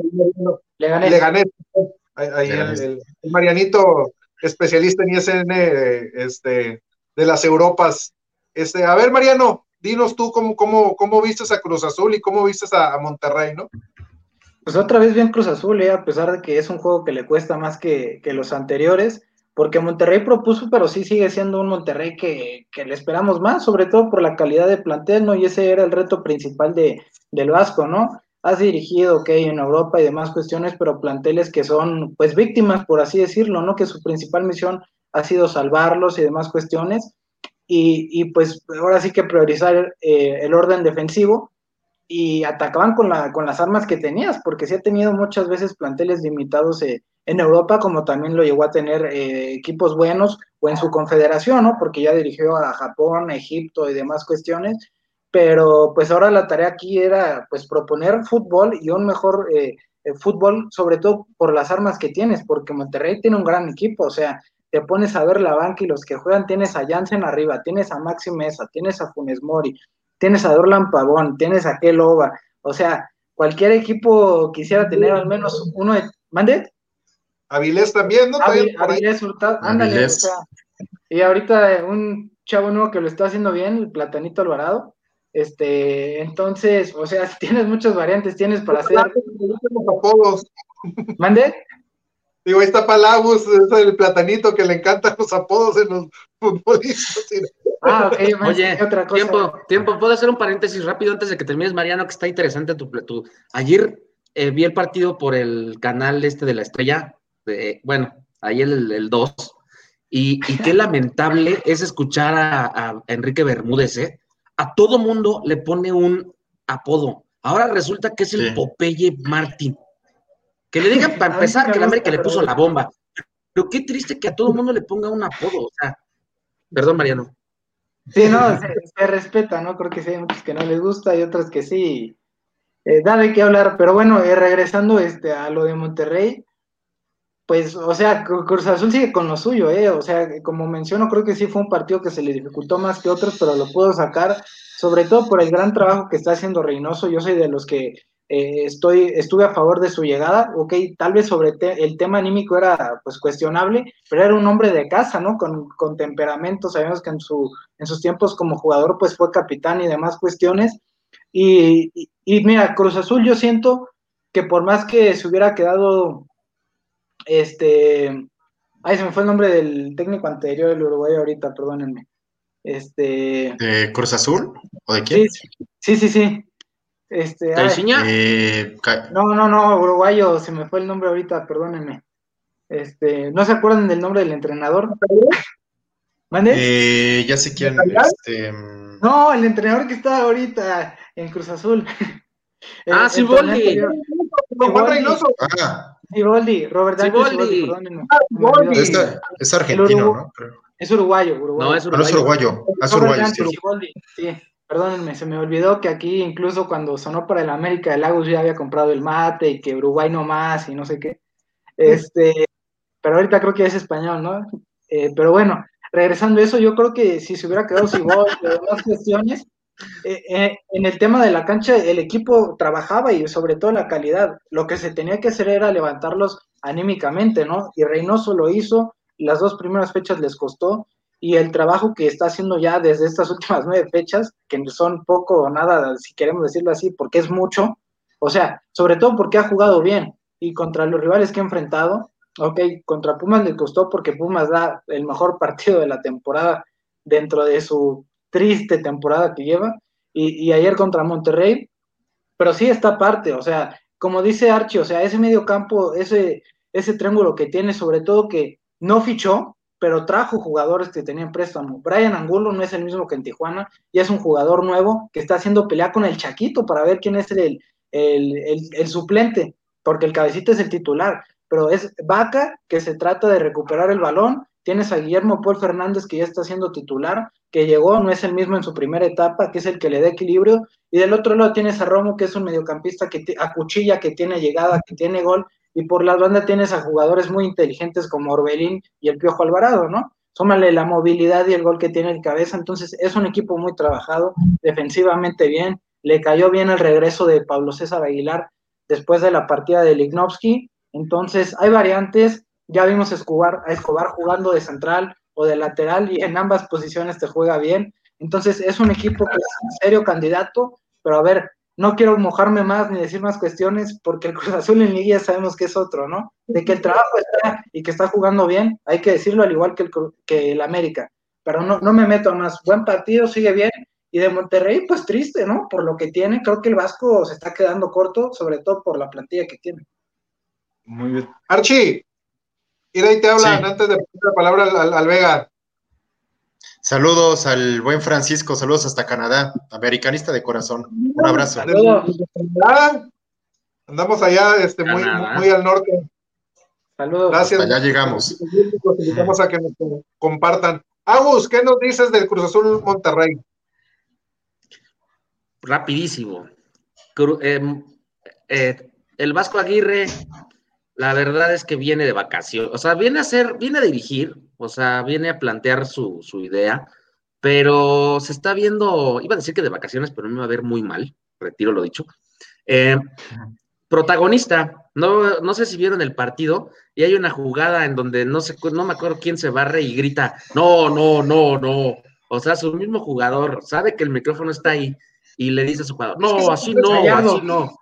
Leganés. Ahí, el, Marianito, especialista en ISN este, de las Europas. Este, a ver, Mariano, dinos tú cómo, cómo, cómo vistes a Cruz Azul y cómo vistes a, Monterrey, ¿no? Pues otra vez bien Cruz Azul, ¿eh? a pesar de que es un juego que le cuesta más que, que los anteriores porque Monterrey propuso, pero sí sigue siendo un Monterrey que, le esperamos más, sobre todo por la calidad de plantel, ¿no? Y ese era el reto principal de, del Vasco, ¿no? has dirigido, ok, en Europa y demás cuestiones, pero planteles que son, pues, víctimas, por así decirlo, ¿no? Que su principal misión ha sido salvarlos y demás cuestiones. Y, y pues ahora sí que priorizar eh, el orden defensivo y atacaban con, la, con las armas que tenías, porque sí ha tenido muchas veces planteles limitados eh, en Europa, como también lo llegó a tener eh, equipos buenos o en su confederación, ¿no? Porque ya dirigió a Japón, Egipto y demás cuestiones, pero pues ahora la tarea aquí era pues proponer fútbol y un mejor eh, fútbol, sobre todo por las armas que tienes, porque Monterrey tiene un gran equipo, o sea, te pones a ver la banca y los que juegan, tienes a Jansen arriba, tienes a Maxi Mesa, tienes a Funes Mori, tienes a Dorlan Pavón, tienes a Keloba, o sea, cualquier equipo quisiera tener al menos uno de... ¿Mande? Avilés también, ¿no? Avilés Hurtado, ándale, o sea, y ahorita un chavo nuevo que lo está haciendo bien, el Platanito Alvarado, este, entonces, o sea, (laughs) tienes muchas variantes, tienes para hacer... ¿Mande? Digo, ahí está Palabus, es el platanito que le encantan los apodos en los futbolistas. Ah, ok, Oye, otra cosa. Tiempo, tiempo, ¿puedo hacer un paréntesis rápido antes de que termines, Mariano, que está interesante tu... tu... Ayer eh, vi el partido por el canal este de la estrella, de, bueno, ahí el 2, y, y, qué (laughs) lamentable es escuchar a, Enrique Bermúdez, ¿eh? A todo mundo le pone un apodo. Ahora resulta que es el Popeye Martín. Que le digan para (laughs) empezar que el América le puso la bomba. Pero qué triste que a todo mundo le ponga un apodo. O sea, perdón, Mariano. Sí, no, se, respeta, ¿no? Creo que sí hay muchos que no les gusta y otros que sí. Eh, da de qué hablar, pero bueno, eh, regresando este, a lo de Monterrey, pues, o sea, Cruz Azul sigue con lo suyo, ¿eh? O sea, como menciono, creo que sí fue un partido que se le dificultó más que otros, pero lo pudo sacar, sobre todo por el gran trabajo que está haciendo Reynoso. Yo soy de los que eh, estoy, estuve a favor de su llegada, ok, tal vez sobre el tema anímico era pues cuestionable, pero era un hombre de casa, ¿no? Con, con temperamento, sabemos que en, su, en sus tiempos como jugador pues fue capitán y demás cuestiones, y, y, mira, Cruz Azul yo siento que por más que se hubiera quedado, este, ay, se me fue el nombre del técnico anterior del Uruguay ahorita, perdónenme. Este. ¿De Cruz Azul? ¿O de quién? sí, sí. sí. Este, eh, no, no, no, uruguayo, se me fue el nombre ahorita, perdónenme. Este, ¿no se acuerdan del nombre del entrenador? ¿Mande? Eh, ya sé quién. Este... No, el entrenador que está ahorita en Cruz Azul. (laughs) ah, Siboldi. Juan Reynoso. Ah. Siboldi, Robert Siboldi. Ah, es, es, argentino, ¿no? Es uruguayo, uruguayo. No, es uruguayo. No, es uruguayo. Es uruguayo. sí. Perdónenme, se me olvidó que aquí incluso cuando sonó para el América de Lagos ya había comprado el mate y que Uruguay no más y no sé qué. Este, pero ahorita creo que es español, ¿no? Eh, pero bueno, regresando a eso, yo creo que si se hubiera quedado gol y demás cuestiones, eh, eh, en el tema de la cancha el equipo trabajaba y sobre todo la calidad. Lo que se tenía que hacer era levantarlos anímicamente, ¿no? Y Reynoso lo hizo, las dos primeras fechas les costó, y el trabajo que está haciendo ya desde estas últimas (laughs) nueve fechas, que son poco o nada, si queremos decirlo así, porque es mucho, o sea, sobre todo porque ha jugado bien y contra los rivales que ha enfrentado, ok, contra Pumas le costó porque Pumas da el mejor (laughs) partido de la temporada dentro de su triste temporada que lleva, y, y ayer contra Monterrey, pero sí está parte, o sea, como dice Archie, o sea, ese medio campo, ese, ese triángulo que tiene, sobre todo que no fichó, pero trajo jugadores que tenían préstamo. Brian Angulo no es el mismo que en Tijuana, y es un jugador nuevo que está haciendo pelea con el Chaquito para ver quién es el, el, suplente, porque el cabecito es el titular, pero es Vaca que se trata de recuperar el balón. Tienes a Guillermo Paul Fernández que ya está siendo titular, que llegó, no es el mismo en su primera etapa, que es el que le da equilibrio. Y del otro lado tienes a Romo, que es un mediocampista que a cuchilla, que tiene llegada, que tiene gol, y por la banda tienes a jugadores muy inteligentes como Orbelín y el Piojo Alvarado, ¿no? Súmale la movilidad y el gol que tiene el cabeza, entonces es un equipo muy trabajado, defensivamente bien, le cayó bien el regreso de Pablo César Aguilar después de la partida de Lignovsky, entonces hay variantes, ya vimos a Escobar, a Escobar jugando de central o de lateral y en ambas posiciones te juega bien, entonces es un equipo que es un serio candidato, pero a ver, no quiero mojarme más ni decir más cuestiones porque el Cruz Azul en Liga sabemos que es otro, ¿no? De que el trabajo está y que está jugando bien, hay que decirlo al igual que el, que el América, pero no, no me meto más. Buen partido, sigue bien Y de Monterrey, pues triste, ¿no? Por lo que tiene, creo que el Vasco se está quedando corto, sobre todo por la plantilla que tiene. Muy bien. Archie, y de ahí te hablan antes de poner la palabra al, Vega. Saludos al buen Francisco, saludos hasta Canadá, americanista de corazón. Un abrazo. Andamos allá este, muy, muy al norte. Saludos. Gracias. Hasta allá llegamos. Los invitamos a que nos compartan. Agus, ¿qué nos dices del Cruz Azul Monterrey? Rapidísimo. Em, eh, el Vasco Aguirre, la verdad es que viene de vacaciones, o sea, viene a hacer, viene a dirigir, o sea, viene a plantear su, idea, pero se está viendo, iba a decir que de vacaciones, pero me va a ver muy mal, retiro lo dicho. Eh, protagonista, no, no sé si vieron el partido, y hay una jugada en donde no sé, no me acuerdo quién se barre y grita, no, no, no, no. O sea, su mismo jugador sabe que el micrófono está ahí y le dice a su jugador, no, así no, así no.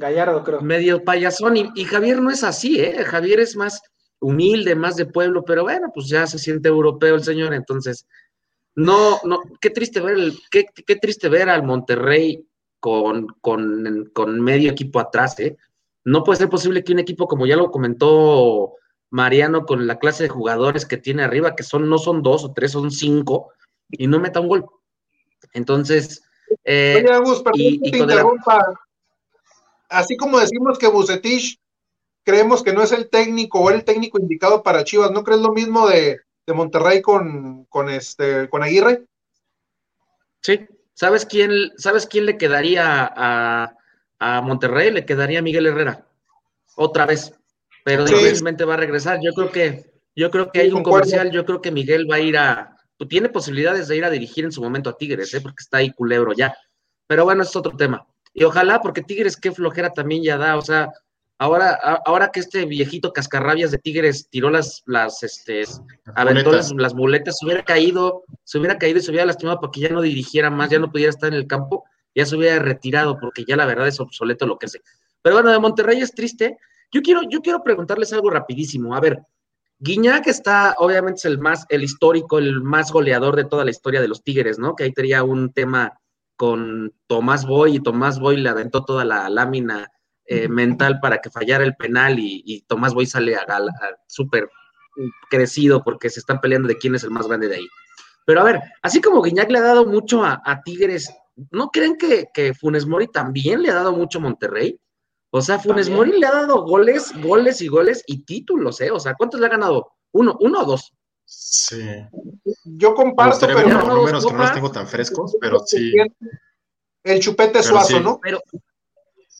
Gallardo, creo. Medio payasón, y, Javier no es así, ¿eh? Javier es más humilde, más de pueblo, pero bueno, pues ya se siente europeo el señor, entonces, no, no, qué triste ver, el, qué, qué triste ver al Monterrey con, con, con medio equipo atrás, ¿eh? No puede ser posible que un equipo, como ya lo comentó Mariano, con la clase de jugadores que tiene arriba, que son, no son dos o tres, son cinco, y no meta un gol. Entonces, eh, Oye, y, te interrumpa. Así como decimos que Bucetich creemos que no es el técnico o el técnico indicado para Chivas, ¿no crees lo mismo de, Monterrey con, con, este, con Aguirre? Sí, ¿sabes quién, ¿sabes quién le quedaría a, a Monterrey le quedaría Miguel Herrera. Otra vez. Pero difícilmente va a regresar. Yo creo que, yo creo que hay un comercial, yo creo que Miguel va a ir a. Pues, tiene posibilidades de ir a dirigir en su momento a Tigres, ¿eh? porque está ahí culebro ya. Pero bueno, es otro tema. Y ojalá, porque Tigres qué flojera también ya da. O sea, ahora, ahora que este viejito cascarrabias de Tigres tiró las, las, este, aventó las, las, muletas, se hubiera caído, se hubiera caído y se hubiera lastimado porque ya no dirigiera más, ya no pudiera estar en el campo ya se hubiera retirado porque ya la verdad es obsoleto lo que hace. Pero bueno, de Monterrey es triste. Yo quiero, yo quiero preguntarles algo rapidísimo. A ver, Guiñac está, obviamente, es el más, el histórico, el más goleador de toda la historia de los Tigres, ¿no? Que ahí tenía un tema con Tomás Boy y Tomás Boy le aventó toda la lámina eh, mental para que fallara el penal y, Tomás Boy sale a, súper crecido porque se están peleando de quién es el más grande de ahí. Pero a ver, así como Guiñac le ha dado mucho a, a Tigres ¿no creen que, que, Funes Mori también le ha dado mucho a Monterrey? O sea, Funes Mori le ha dado goles, goles y goles y títulos, ¿eh? O sea, ¿cuántos le ha ganado? ¿Uno, uno o dos? Sí. Yo comparto, pero no, números que no los tengo tan frescos, pero sí. El chupete suazo, ¿no? Pero,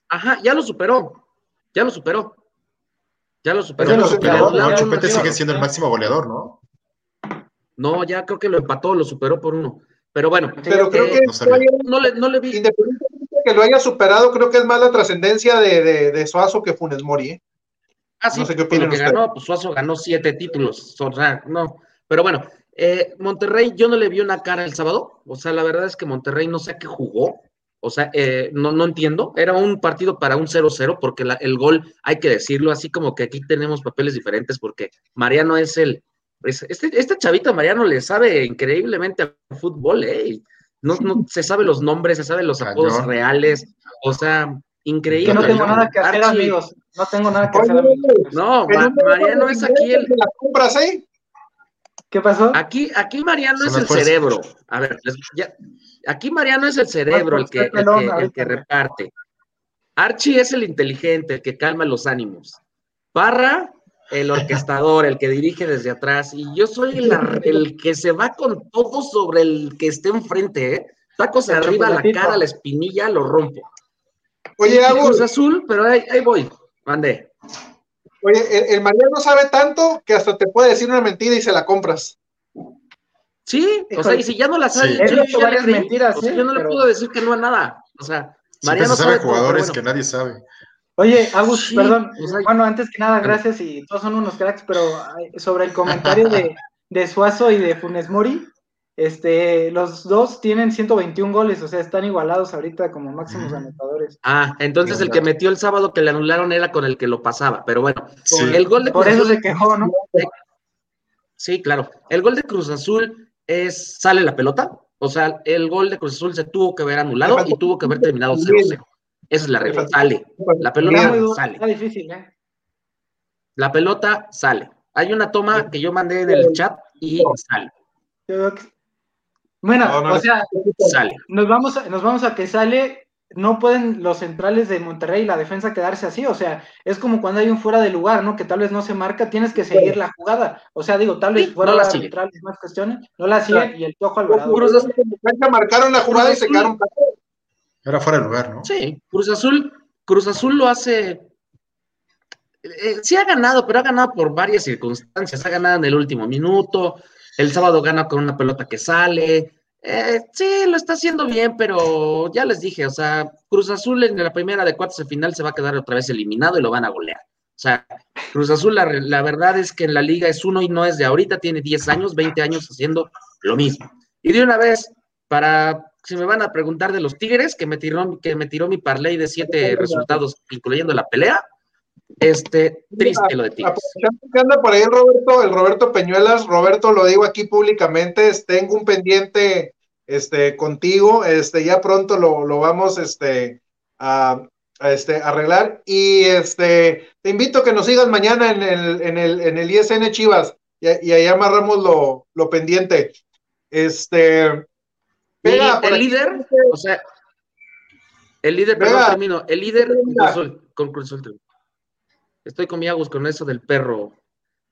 ajá, ya lo superó. Ya lo superó. Ya lo superó. No, el chupete sigue siendo el máximo goleador, ¿no? No, ya creo que lo empató, lo superó por uno. Pero bueno, pero creo que no, le, no le vi. Independientemente de que lo haya superado, creo que es más la trascendencia de, de, de, Suazo que Funes Mori. ¿eh? Ah, sí, no sé qué opinan ganó, pues Suazo ganó siete títulos. O sea, no. Pero bueno, eh, Monterrey, yo no le vi una cara el sábado. O sea, la verdad es que Monterrey no sé a qué jugó. O sea, eh, no, no entiendo. Era un partido para un 0-0, porque el gol, hay que decirlo, así como que aquí tenemos papeles diferentes, porque Mariano es el, este, este chavito Mariano le sabe increíblemente al fútbol, ¿eh? No, no, (laughs) se sabe los nombres, se sabe los apodos reales, o sea, increíble. no tengo nada que hacer, amigos. No tengo nada que hacer, No, Mariano es aquí el. ¿La compras, eh? ¿Qué pasó? Aquí, aquí Mariano es el cerebro. A ver, ya, aquí Mariano es el cerebro el que, el que, el que reparte. Archie es el inteligente, el que calma los ánimos. Parra el orquestador, el que dirige desde atrás, y yo soy el, que se va con todo sobre el que esté enfrente, ¿eh? Tacos arriba, la cara, la espinilla, lo rompo. Oye, Agus. azul, pero ahí, voy, mande. Oye, el, Mariano sabe tanto que hasta te puede decir una mentira y se la compras. Sí, o sea, y si ya no la sabe, yo, varias mentiras, ¿eh? yo no le puedo decir que no a nada. O sea, Mariano sabe, jugadores que nadie sabe. Oye, Agus, perdón, bueno, antes que nada, gracias y todos son unos cracks, pero sobre el comentario de, de Suazo y de Funes Mori, este, los dos tienen 121 goles, o sea, están igualados ahorita como máximos anotadores. Ah, entonces el que metió el sábado que le anularon era con el que lo pasaba, pero bueno, el gol de Cruz Por eso se quejó, ¿no? Sí, claro. El gol de Cruz Azul es, sale la pelota, O sea, el gol de Cruz Azul se tuvo que haber anulado y tuvo que haber terminado 0-0. Esa es la regla. Sale. La pelota sale. Está difícil, ¿eh? La pelota sale. Hay una toma que yo mandé en el chat y sale. Bueno, o sea, sale. Nos vamos, a, nos vamos a que sale. No pueden los centrales de Monterrey y la defensa quedarse así. O sea, es como cuando hay un fuera de lugar, ¿no? Que tal vez no se marca, tienes que seguir la jugada. O sea, digo, tal vez fuera no la centrales más cuestiones, no la siguen y el Piojo Alvarado. Cruz Azul marcaron la jugada y se quedaron. Era fuera de lugar, ¿no? Sí, Cruz Azul, Cruz Azul lo hace eh, sí ha ganado, pero ha ganado por varias circunstancias. Ha ganado en el último minuto, el sábado gana con una pelota que sale. Eh, sí, lo está haciendo bien, pero ya les dije, o sea, Cruz Azul en la primera de cuartos de final se va a quedar otra vez eliminado y lo van a golear. O sea, Cruz Azul, la, verdad es que en la liga es uno y no es de ahorita, tiene 10 años, 20 años haciendo lo mismo. Y de una vez, para, si me van a preguntar de los Tigres, que me tiró, que me tiró mi parlay de siete resultados, incluyendo la pelea, este, triste lo de ti. que anda por ahí el Roberto, el Roberto Peñuelas, Roberto, lo digo aquí públicamente, tengo un pendiente este, contigo, este, ya pronto lo, lo vamos este, a, este, arreglar. Y este, te invito a que nos sigas mañana en el, en el, en el ISN Chivas y, y ahí amarramos lo, lo pendiente. Este. el líder, o sea, el líder, perdón, termino, el líder con Cruz Estoy con mi Agus con eso del perro.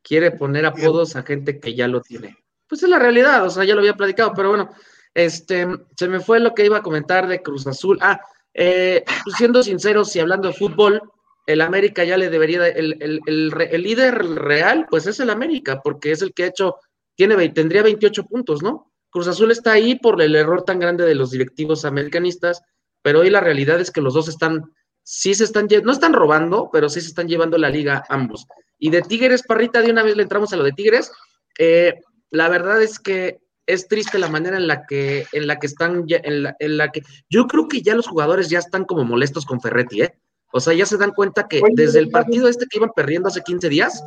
Quiere poner apodos a gente que ya lo tiene. Pues es la realidad, o sea, ya lo había platicado, pero bueno, este, se me fue lo que iba a comentar de Cruz Azul. Ah, eh, pues siendo sinceros y hablando de fútbol, el América ya le debería, el, el, el, líder real, pues es el América, porque es el que ha hecho, tiene, tendría 28 puntos, ¿no? Cruz Azul está ahí por el error tan grande de los directivos americanistas, pero hoy la realidad es que los dos están sí se están, no están robando, pero sí se están llevando la liga ambos. Y de Tigres, Parrita, de una vez le entramos a lo de Tigres. Eh, la verdad es que es triste la manera en la que, en la que están, en la, en la que yo creo que ya los jugadores ya están como molestos con Ferretti, ¿eh? O sea, ya se dan cuenta que desde el partido este que iban perdiendo hace 15 días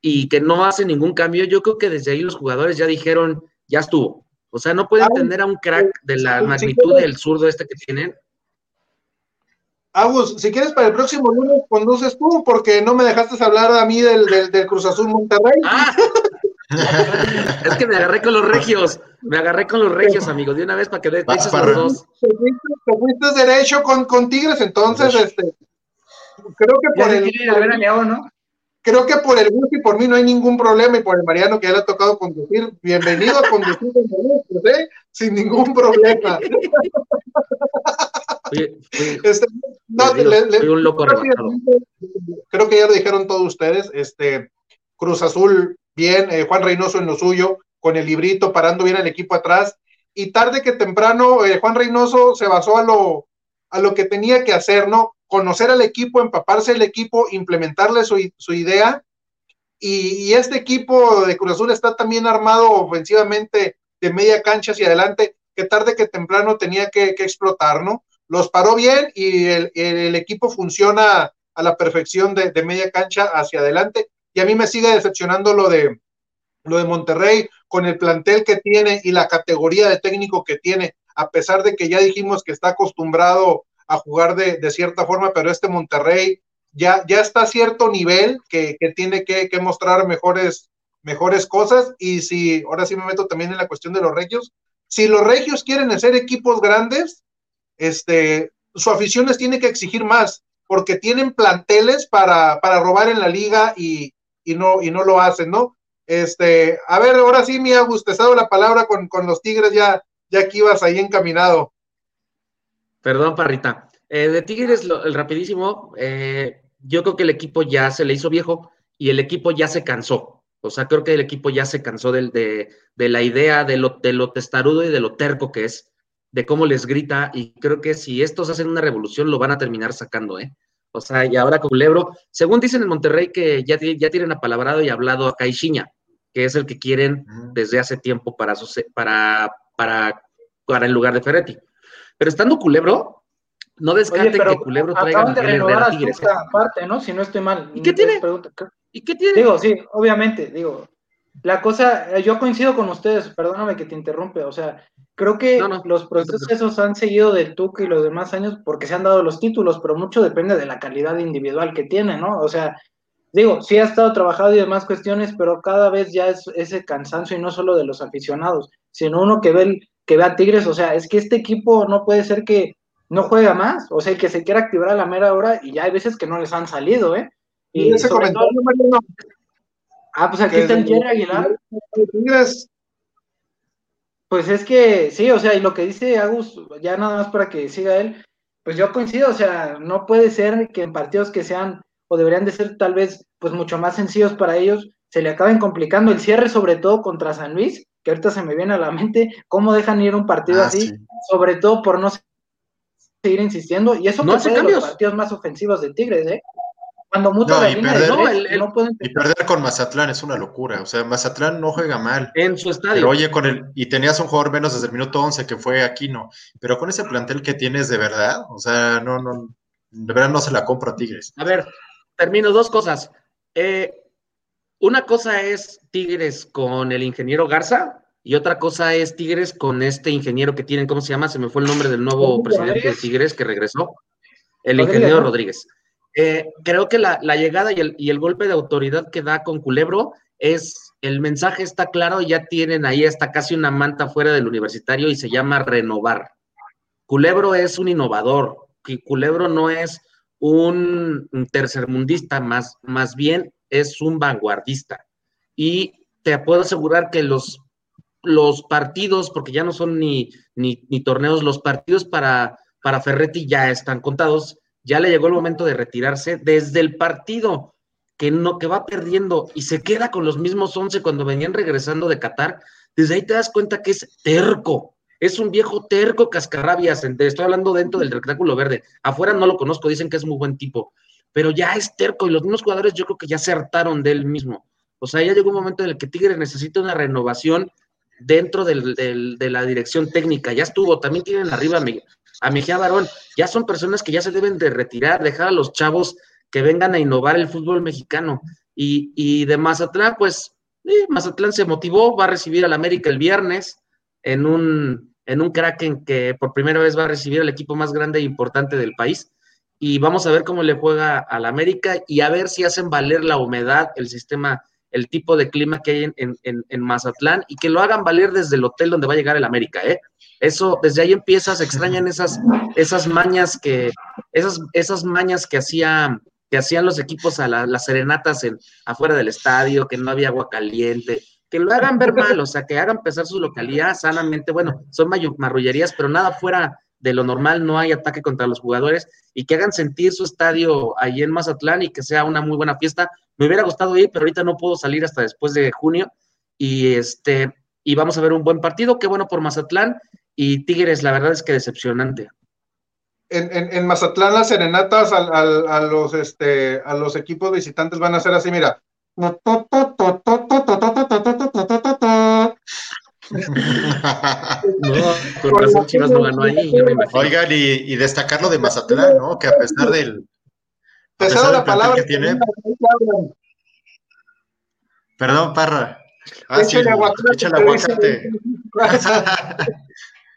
y que no hace ningún cambio, yo creo que desde ahí los jugadores ya dijeron, ya estuvo. O sea, no pueden tener a un crack de la magnitud del zurdo este que tienen Agus, si quieres para el próximo lunes conduces tú, porque no me dejaste hablar a mí del, del, Cruz Azul Monterrey. Ah. es que me agarré con los regios, me agarré con los regios, amigos, de una vez para que le eches los dos. Te fuiste, derecho con, con, Tigres, entonces, este, creo que por el, Creo que por el bus y por mí no hay ningún problema, y por el Mariano que ya le ha tocado conducir, bienvenido a conducir ¿eh? sin ningún problema. (laughs) Este, un loco creo, que ya lo dijeron todos ustedes. Este, Cruz Azul, bien, eh, Juan Reynoso en lo suyo, con el librito, parando bien el equipo atrás. Y tarde que temprano, eh, Juan Reynoso se basó a lo, a lo que tenía que hacer, ¿no? Conocer al equipo, empaparse el equipo, implementarle su, idea. Y, este equipo de Cruz Azul está también armado ofensivamente de media cancha hacia adelante, que tarde que temprano tenía que, que explotar, ¿no? Los paró bien y el, equipo funciona a la perfección de, media cancha hacia adelante. Y a mí me sigue decepcionando lo de, lo de Monterrey con el plantel que tiene y la categoría de técnico que tiene, a pesar de que ya dijimos que está acostumbrado a jugar de, cierta forma, pero este Monterrey ya, ya está a cierto nivel que, tiene que, que, mostrar mejores, mejores cosas. Y si, ahora sí me meto también en la cuestión de los regios, si los regios quieren hacer equipos grandes, este, su afición les tiene que exigir más, porque tienen planteles para, para robar en la liga y, y, no, y no lo hacen, ¿no? Este, a ver, ahora sí, me ha gustado la palabra con, con, los Tigres, ya, ya que ibas ahí encaminado. Perdón, Parrita. Eh, de Tigres, el rapidísimo, eh, yo creo que el equipo ya se le hizo viejo y el equipo ya se cansó. O sea, creo que el equipo ya se cansó de, de, de la idea de lo, de lo testarudo y de lo terco que es de cómo les grita y creo que si estos hacen una revolución lo van a terminar sacando, ¿eh? O sea, y ahora con Lebro, según dicen en Monterrey que ya, ya tienen apalabrado y hablado a Caixinha, que es el que quieren desde hace tiempo para, para, para, para el lugar de Ferretti. Pero estando Culebro, no descarten que Culebro traiga a Miguel Herrera Tigres. ¿eh? Parte, ¿no? Si no estoy mal. ¿Y qué tiene? ¿Y qué tiene? Digo, sí, obviamente, digo, la cosa, yo coincido con ustedes, perdóname que te interrumpe, o sea, creo que los procesos han seguido del Tuca y los demás años porque se han dado los títulos, pero mucho depende de la calidad individual que tiene, ¿no? O sea, digo, sí ha estado trabajado y demás cuestiones, pero cada vez ya es ese cansancio y no solo de los aficionados, sino uno que ve, el, que ve a Tigres, o sea, es que este equipo no puede ser que no juega más, o sea, que se quiera activar a la mera hora y ya hay veces que no les han salido, ¿eh? Y, ese comentario, Ah, pues aquí está el Jerry Aguilar. Pues es que, sí, o sea, y lo que dice Agus, ya nada más para que siga él, pues yo coincido, o sea, no puede ser que en partidos que sean, o deberían de ser tal vez, pues mucho más sencillos para ellos, se le acaben complicando el cierre, sobre todo contra San Luis, que ahorita se me viene a la mente, cómo dejan ir un partido ah, así, sobre todo por no seguir insistiendo, y eso no que los partidos más ofensivos de Tigres, ¿eh? Cuando no, y perder, no y perder con Mazatlán es una locura. O sea, Mazatlán no juega mal. En su estadio. Pero oye, con el, y tenías un jugador menos desde el minuto 11 que fue Aquino. Pero con ese plantel que tienes de verdad, o sea, no, no, de verdad no se la compro a Tigres. A ver, termino dos cosas. Eh, una cosa es Tigres con el ingeniero Garza y otra cosa es Tigres con este ingeniero que tienen, ¿cómo se llama? Se me fue el nombre del nuevo presidente de Tigres que regresó. El ingeniero Rodríguez. Eh, creo que la, llegada y el, golpe de autoridad que da con Culebro es, el mensaje está claro y ya tienen ahí hasta casi una manta fuera del universitario y se llama renovar. Culebro es un innovador, Culebro no es un tercermundista, más, más bien es un vanguardista. Y te puedo asegurar que los, los partidos, porque ya no son ni, ni, ni torneos, los partidos para, para Ferretti ya están contados ya le llegó el momento de retirarse desde el partido que no que va perdiendo y se queda con los mismos 11 cuando venían regresando de Qatar, desde ahí te das cuenta que es terco. Es un viejo terco cascarrabias. Estoy hablando dentro del rectángulo verde. Afuera no lo conozco, dicen que es muy buen tipo, pero ya es terco y los mismos jugadores yo creo que ya se hartaron de él mismo. O sea, ya llegó un momento en el que Tigre necesita una renovación dentro de la dirección técnica. Ya estuvo, también tienen arriba a Mejía Barón, ya son personas que ya se deben de retirar, dejar a los chavos que vengan a innovar el fútbol mexicano. Y, de Mazatlán, pues Mazatlán se motivó, va a recibir al América el viernes en un, en un Kraken que por primera vez va a recibir al equipo más grande e importante del país. Y vamos a ver cómo le juega al América y a ver si hacen valer la humedad, el sistema, el tipo de clima que hay en, en, en Mazatlán y que lo hagan valer desde el hotel donde va a llegar el América, ¿eh? Eso, desde ahí empiezas, extrañan esas, esas mañas que, esas, esas mañas que hacían, que hacían los equipos a las serenatas en, afuera del estadio, que no había agua caliente, que lo hagan ver mal, o sea, que hagan pesar su localidad sanamente, bueno, son marrullerías, pero nada fuera de lo normal, no hay ataque contra los jugadores y que hagan sentir su estadio ahí en Mazatlán y que sea una muy buena fiesta. Me hubiera gustado ir, pero ahorita no puedo salir hasta después de junio y este y vamos a ver un buen partido, qué bueno por Mazatlán y Tigres, la verdad es que decepcionante. En, Mazatlán las serenatas a, los, este, a los equipos visitantes van a ser así, mira. Oigan, y, destacar lo de Mazatlán, ¿no? Que a pesar del. A pesar la palabra que tiene. Perdón, Parra. Ah, échale aguacate. (laughs)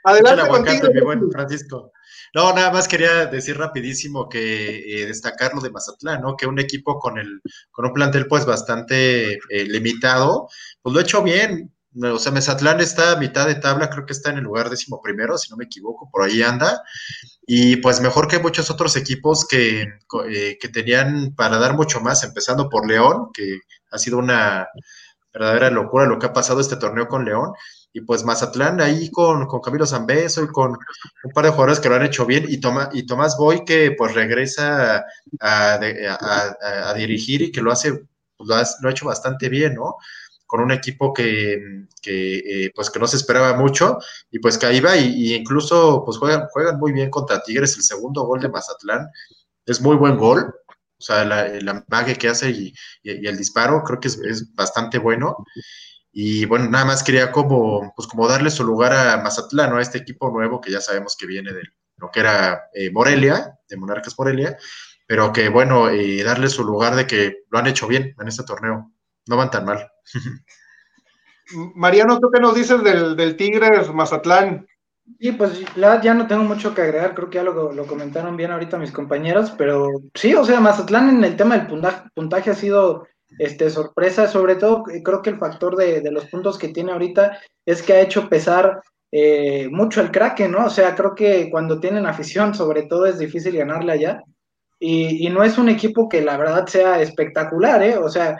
Adelante aguacate, mi buen Francisco. No, nada más quería decir rapidísimo que eh, destacar lo de Mazatlán, ¿no? Que un equipo con el, con un plantel pues bastante eh, limitado, pues lo ha hecho bien. O sea, Mazatlán está a mitad de tabla, creo que está en el lugar décimo primero, si no me equivoco, por ahí anda. Y pues mejor que muchos otros equipos que, eh, que tenían para dar mucho más, empezando por León, que ha sido una verdadera locura lo que ha pasado este torneo con León y pues Mazatlán ahí con, con Camilo Zambeso y con un par de jugadores que lo han hecho bien y, Toma, y Tomás Boy que pues regresa a, dirigir y que lo hace, pues, lo, ha, hecho bastante bien, ¿no? Con un equipo que, eh, pues que no se esperaba mucho y pues que ahí va y, incluso pues juegan, juegan muy bien contra Tigres, el segundo gol de Mazatlán es muy buen gol, o sea, la, la que hace y, el disparo creo que es, es bastante bueno. Y bueno, nada más quería como, pues como darle su lugar a Mazatlán, ¿no? A este equipo nuevo que ya sabemos que viene de lo que era eh, Morelia, de Monarcas Morelia, pero que bueno, y darle su lugar de que lo han hecho bien en este torneo. No van tan mal. (laughs) Mariano, ¿tú qué nos dices del, del Tigres Mazatlán? Sí, pues ya no tengo mucho que agregar, creo que ya lo, lo, comentaron bien ahorita mis compañeros, pero sí, o sea, Mazatlán en el tema del puntaje, puntaje ha sido este, sorpresa, sobre todo creo que el factor de, de, los puntos que tiene ahorita es que ha hecho pesar eh, mucho el crack, ¿no? O sea, creo que cuando tienen afición, sobre todo, es difícil ganarle allá. Y, y no es un equipo que la verdad sea espectacular, ¿eh? O sea,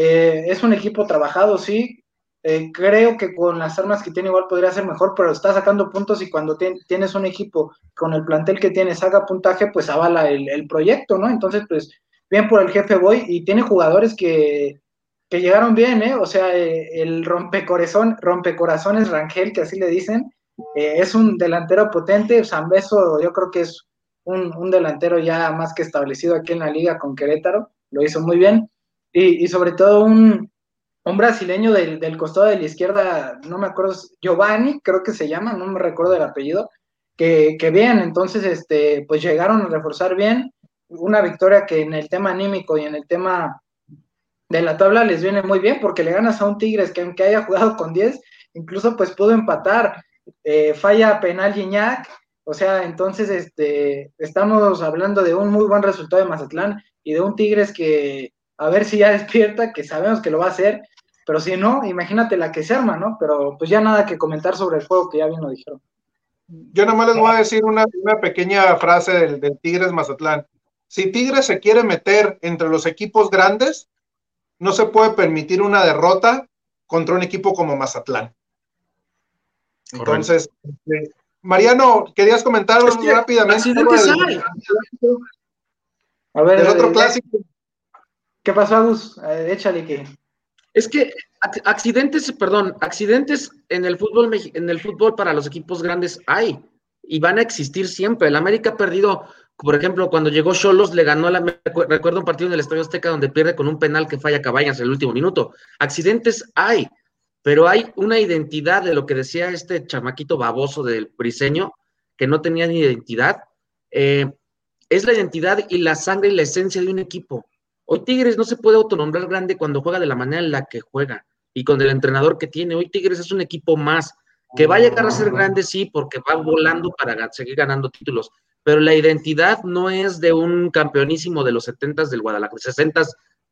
eh, es un equipo trabajado, sí, eh, creo que con las armas que tiene igual podría ser mejor, pero está sacando puntos y cuando tienes un equipo con el plantel que tienes haga puntaje, pues avala el, proyecto, ¿no? Entonces, pues bien por el jefe voy y tiene jugadores que, que llegaron bien, ¿eh? O sea, eh, el rompecorazón, rompecorazones Rangel, que así le dicen, eh, es un delantero potente, Zambeso yo creo que es un, un, delantero ya más que establecido aquí en la liga con Querétaro, lo hizo muy bien, y, y sobre todo un, un brasileño del, del, costado de la izquierda, no me acuerdo, Giovanni, creo que se llama, no me recuerdo el apellido, que, que, bien, entonces, este, pues llegaron a reforzar bien, una victoria que en el tema anímico y en el tema de la tabla les viene muy bien, porque le ganas a un Tigres que aunque haya jugado con 10, incluso pues pudo empatar, eh, falla penal Gignac, o sea, entonces, este, estamos hablando de un muy buen resultado de Mazatlán y de un Tigres que, a ver si ya despierta, que sabemos que lo va a hacer, pero si no, imagínate la que se arma, ¿no? Pero pues ya nada que comentar sobre el juego, que ya bien lo dijeron. Yo nada más les voy a decir una, una pequeña frase del, del, Tigres Mazatlán. Si Tigres se quiere meter entre los equipos grandes, no se puede permitir una derrota contra un equipo como Mazatlán. Entonces, este, Mariano, querías comentar es que rápidamente. Del, a ver, del otro clásico. ¿Qué pasó, Agus? Eh, échale. Es que accidentes, perdón, accidentes en el fútbol en el fútbol para los equipos grandes hay y van a existir siempre. El América ha perdido, por ejemplo, cuando llegó Cholos le ganó la recuerdo un partido en el Estadio Azteca donde pierde con un penal que falla Cabañas en el último minuto. Accidentes hay, pero hay una identidad de lo que decía este chamaquito baboso del briseño que no tenía ni identidad. Eh, es la identidad y la sangre y la esencia de un equipo. Hoy Tigres no se puede autonombrar grande cuando juega de la manera en la que juega y con el entrenador que tiene. Hoy Tigres es un equipo más que va a llegar a ser grande, sí, porque va volando para seguir ganando títulos, pero la identidad no es de un campeonísimo de los 70 del Guadalajara, 60,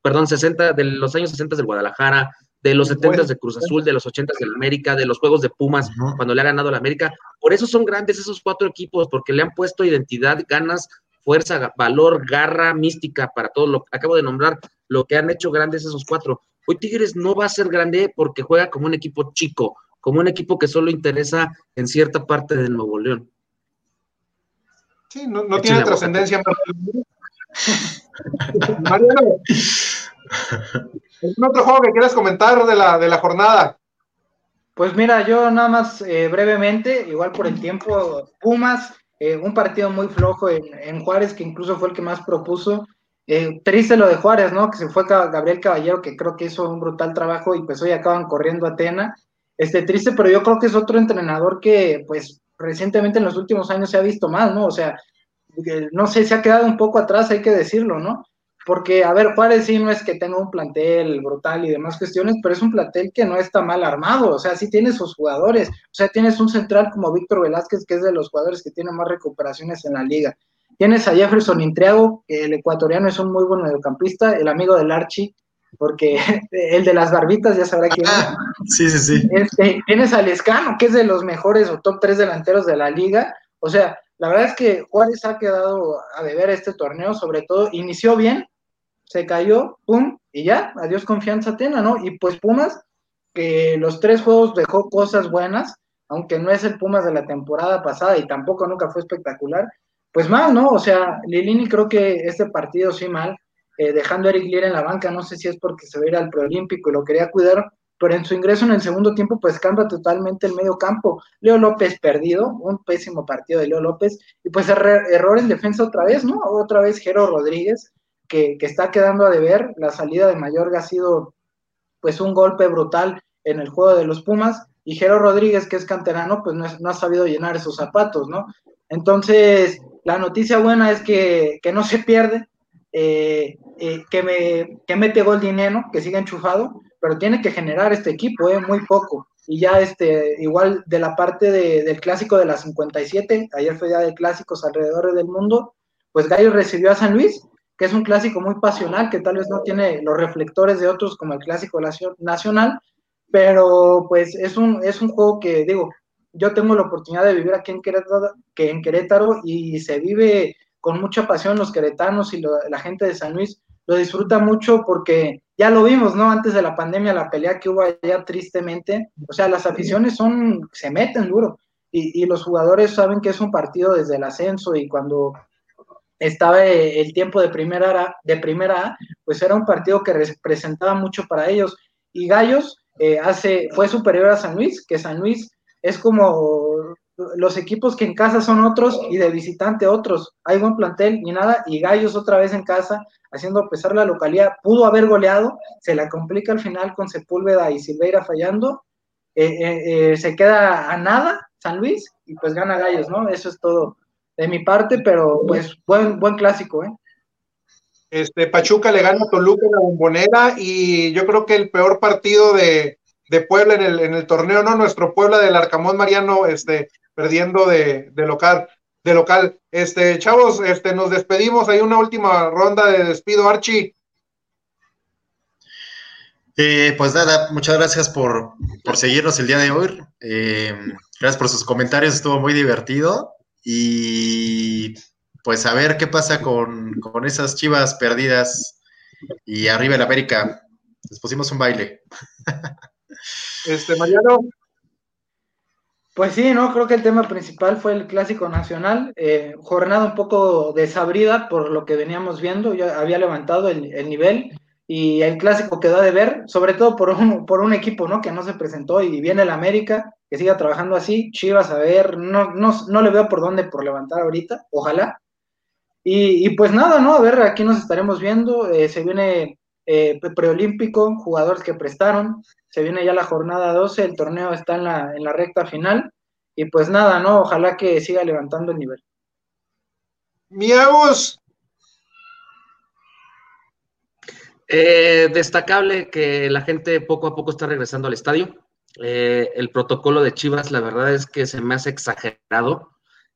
perdón, 60 de los años 60 del Guadalajara, de los 70 de Cruz Azul, de los 80 del América, de los Juegos de Pumas, cuando le ha ganado la América. Por eso son grandes esos cuatro equipos, porque le han puesto identidad, ganas, fuerza, valor, garra, mística para todo lo que acabo de nombrar, lo que han hecho grandes esos cuatro. Hoy Tigres no va a ser grande porque juega como un equipo chico, como un equipo que solo interesa en cierta parte de Nuevo León. Sí, no, no tiene trascendencia. (laughs) Mariano, ¿algún otro juego que quieras comentar de la, de la jornada? Pues mira, yo nada más eh, brevemente, igual por el tiempo, Pumas eh, un partido muy flojo en, Juárez, que incluso fue el que más propuso. Eh, triste lo de Juárez, ¿no? Que se fue Gabriel Caballero, que creo que hizo un brutal trabajo y pues hoy acaban corriendo a Atena. Este, triste, pero yo creo que es otro entrenador que pues recientemente en los últimos años se ha visto más, ¿no? O sea, no sé, se ha quedado un poco atrás, hay que decirlo, ¿no? Porque, a ver, Juárez sí no es que tenga un plantel brutal y demás cuestiones, pero es un plantel que no está mal armado, o sea, sí tiene sus jugadores, o sea, tienes un central como Víctor Velázquez, que es de los jugadores que tiene más recuperaciones en la liga. Tienes a Jefferson Intriago, el ecuatoriano es un muy buen mediocampista, el amigo del Archie, porque (laughs) el de las barbitas ya sabrá quién es. Sí, sí, sí. Este, tienes a Lescano, que es de los mejores o top tres delanteros de la liga, o sea, la verdad es que Juárez ha quedado a deber este torneo, sobre todo inició bien, se cayó, pum, y ya, adiós confianza Atena, ¿no? Y pues Pumas, que los tres juegos dejó cosas buenas, aunque no es el Pumas de la temporada pasada y tampoco nunca fue espectacular, pues mal, ¿no? O sea, Lilini creo que este partido sí mal, eh, dejando a Eric Lier en la banca, no sé si es porque se va a ir al preolímpico y lo quería cuidar, pero en su ingreso en el segundo tiempo, pues cambia totalmente el medio campo. Leo López perdido, un pésimo partido de Leo López, y pues error en defensa otra vez, ¿no? Otra vez Jero Rodríguez, que, está quedando a deber. La salida de Mayorga ha sido pues un golpe brutal en el juego de los Pumas y Jero Rodríguez, que es canterano, pues no, ha sabido llenar esos zapatos, ¿no? Entonces, la noticia buena es que, no se pierde, eh, eh, que, me, que mete gol dinero, que siga enchufado, pero tiene que generar este equipo, ¿eh? muy poco. Y ya este, igual de la parte del clásico de la 57, ayer fue día de clásicos alrededor del mundo, pues Gallo recibió a San Luis, que es un clásico muy pasional, que tal vez no tiene los reflectores de otros como el clásico nacional, pero pues es un, es un juego que, digo, yo tengo la oportunidad de vivir aquí en Querétaro, que en Querétaro y se vive con mucha pasión los queretanos y la gente de San Luis lo disfruta mucho porque ya lo vimos, ¿no? Antes de la pandemia, la pelea que hubo allá tristemente, o sea, las aficiones son, se meten duro y, y los jugadores saben que es un partido desde el ascenso y cuando estaba el tiempo de primera, de primera A, pues era un partido que representaba mucho para ellos. Y Gallos eh, hace, fue superior a San Luis, que San Luis es como los equipos que en casa son otros y de visitante otros. Hay buen plantel y nada, y Gallos otra vez en casa, haciendo pesar la localidad, pudo haber goleado, se la complica al final con Sepúlveda y Silveira fallando, eh, eh, eh, se queda a nada San Luis y pues gana Gallos, ¿no? Eso es todo de mi parte, pero pues buen, buen clásico, ¿eh? Este, Pachuca le gana a Toluca en la bombonera y yo creo que el peor partido de, de Puebla en el, en el, torneo, ¿no? Nuestro Puebla del Arcamón Mariano, este, perdiendo de, de, local, de local. Este, chavos, este, nos despedimos. Hay una última ronda de despido, Archie. Eh, pues nada, muchas gracias por, por, seguirnos el día de hoy. Eh, gracias por sus comentarios, estuvo muy divertido. Y pues a ver qué pasa con, con esas chivas perdidas y arriba el América. Les pusimos un baile. (laughs) Este, Mariano. Pues sí, no, creo que el tema principal fue el clásico nacional, eh, jornada un poco desabrida por lo que veníamos viendo, ya había levantado el, el, nivel y el clásico quedó de ver, sobre todo por un, por un equipo ¿no? que no se presentó y viene el América, que siga trabajando así, Chivas, a ver, no, no, no le veo por dónde por levantar ahorita, ojalá. Y, pues nada, ¿no? A ver, aquí nos estaremos viendo, eh, se viene eh, preolímpico, jugadores que prestaron, se viene ya la jornada 12, el torneo está en la, en la recta final, y pues nada, ¿no? Ojalá que siga levantando el nivel. Miagos. Eh, destacable que la gente poco a poco está regresando al estadio. Eh, el protocolo de Chivas, la verdad es que se me hace exagerado.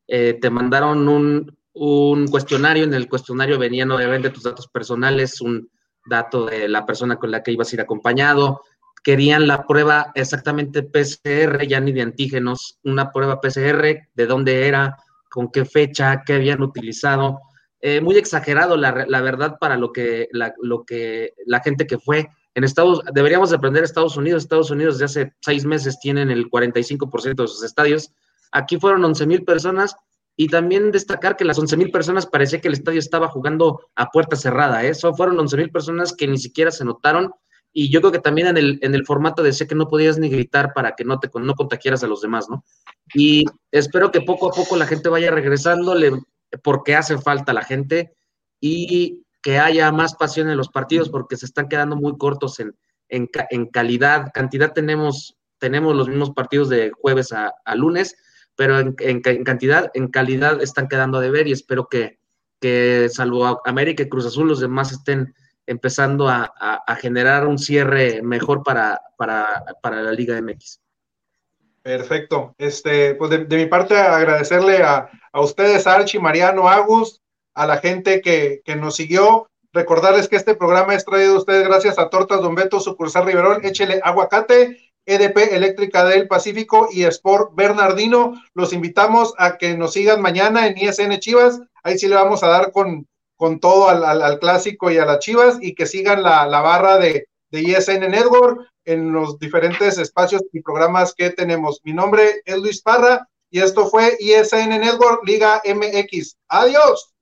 Eh, te mandaron un, un, cuestionario, en el cuestionario venían obviamente tus datos personales, un dato de la persona con la que ibas a ir acompañado, querían la prueba exactamente PCR, ya ni de antígenos, una prueba PCR, de dónde era, con qué fecha, qué habían utilizado. Eh, muy exagerado, la, la, verdad, para lo que, la, lo que la gente que fue. En Estados, deberíamos aprender Estados Unidos. Estados Unidos de hace seis meses tienen el 45% de sus estadios. Aquí fueron 11 mil personas y también destacar que las 11 mil personas parecía que el estadio estaba jugando a puerta cerrada. Eso ¿eh? fueron 11 mil personas que ni siquiera se notaron y yo creo que también en el, en el formato decía que no podías ni gritar para que no te no contagiaras a los demás, ¿no? Y espero que poco a poco la gente vaya regresando porque hace falta la gente y que haya más pasión en los partidos porque se están quedando muy cortos en, en, calidad. Cantidad tenemos, tenemos los mismos partidos de jueves a, lunes, pero en, en, cantidad, en calidad están quedando a deber y espero que, que salvo América y Cruz Azul, los demás estén empezando a, a, a generar un cierre mejor para, para, para, la Liga MX. Perfecto. Este, pues de, mi parte, agradecerle a, a, ustedes, Archi, Mariano, Agus, a la gente que, que, nos siguió. Recordarles que este programa es traído a ustedes gracias a Tortas Don Beto, sucursal Riverol, échele aguacate, EDP Eléctrica del Pacífico y Sport Bernardino. Los invitamos a que nos sigan mañana en ISN Chivas. Ahí sí le vamos a dar con, con todo al, al, clásico y a las Chivas y que sigan la, la barra de, de, ISN Network en los diferentes espacios y programas que tenemos. Mi nombre es Luis Parra y esto fue ISN Network Liga MX. Adiós.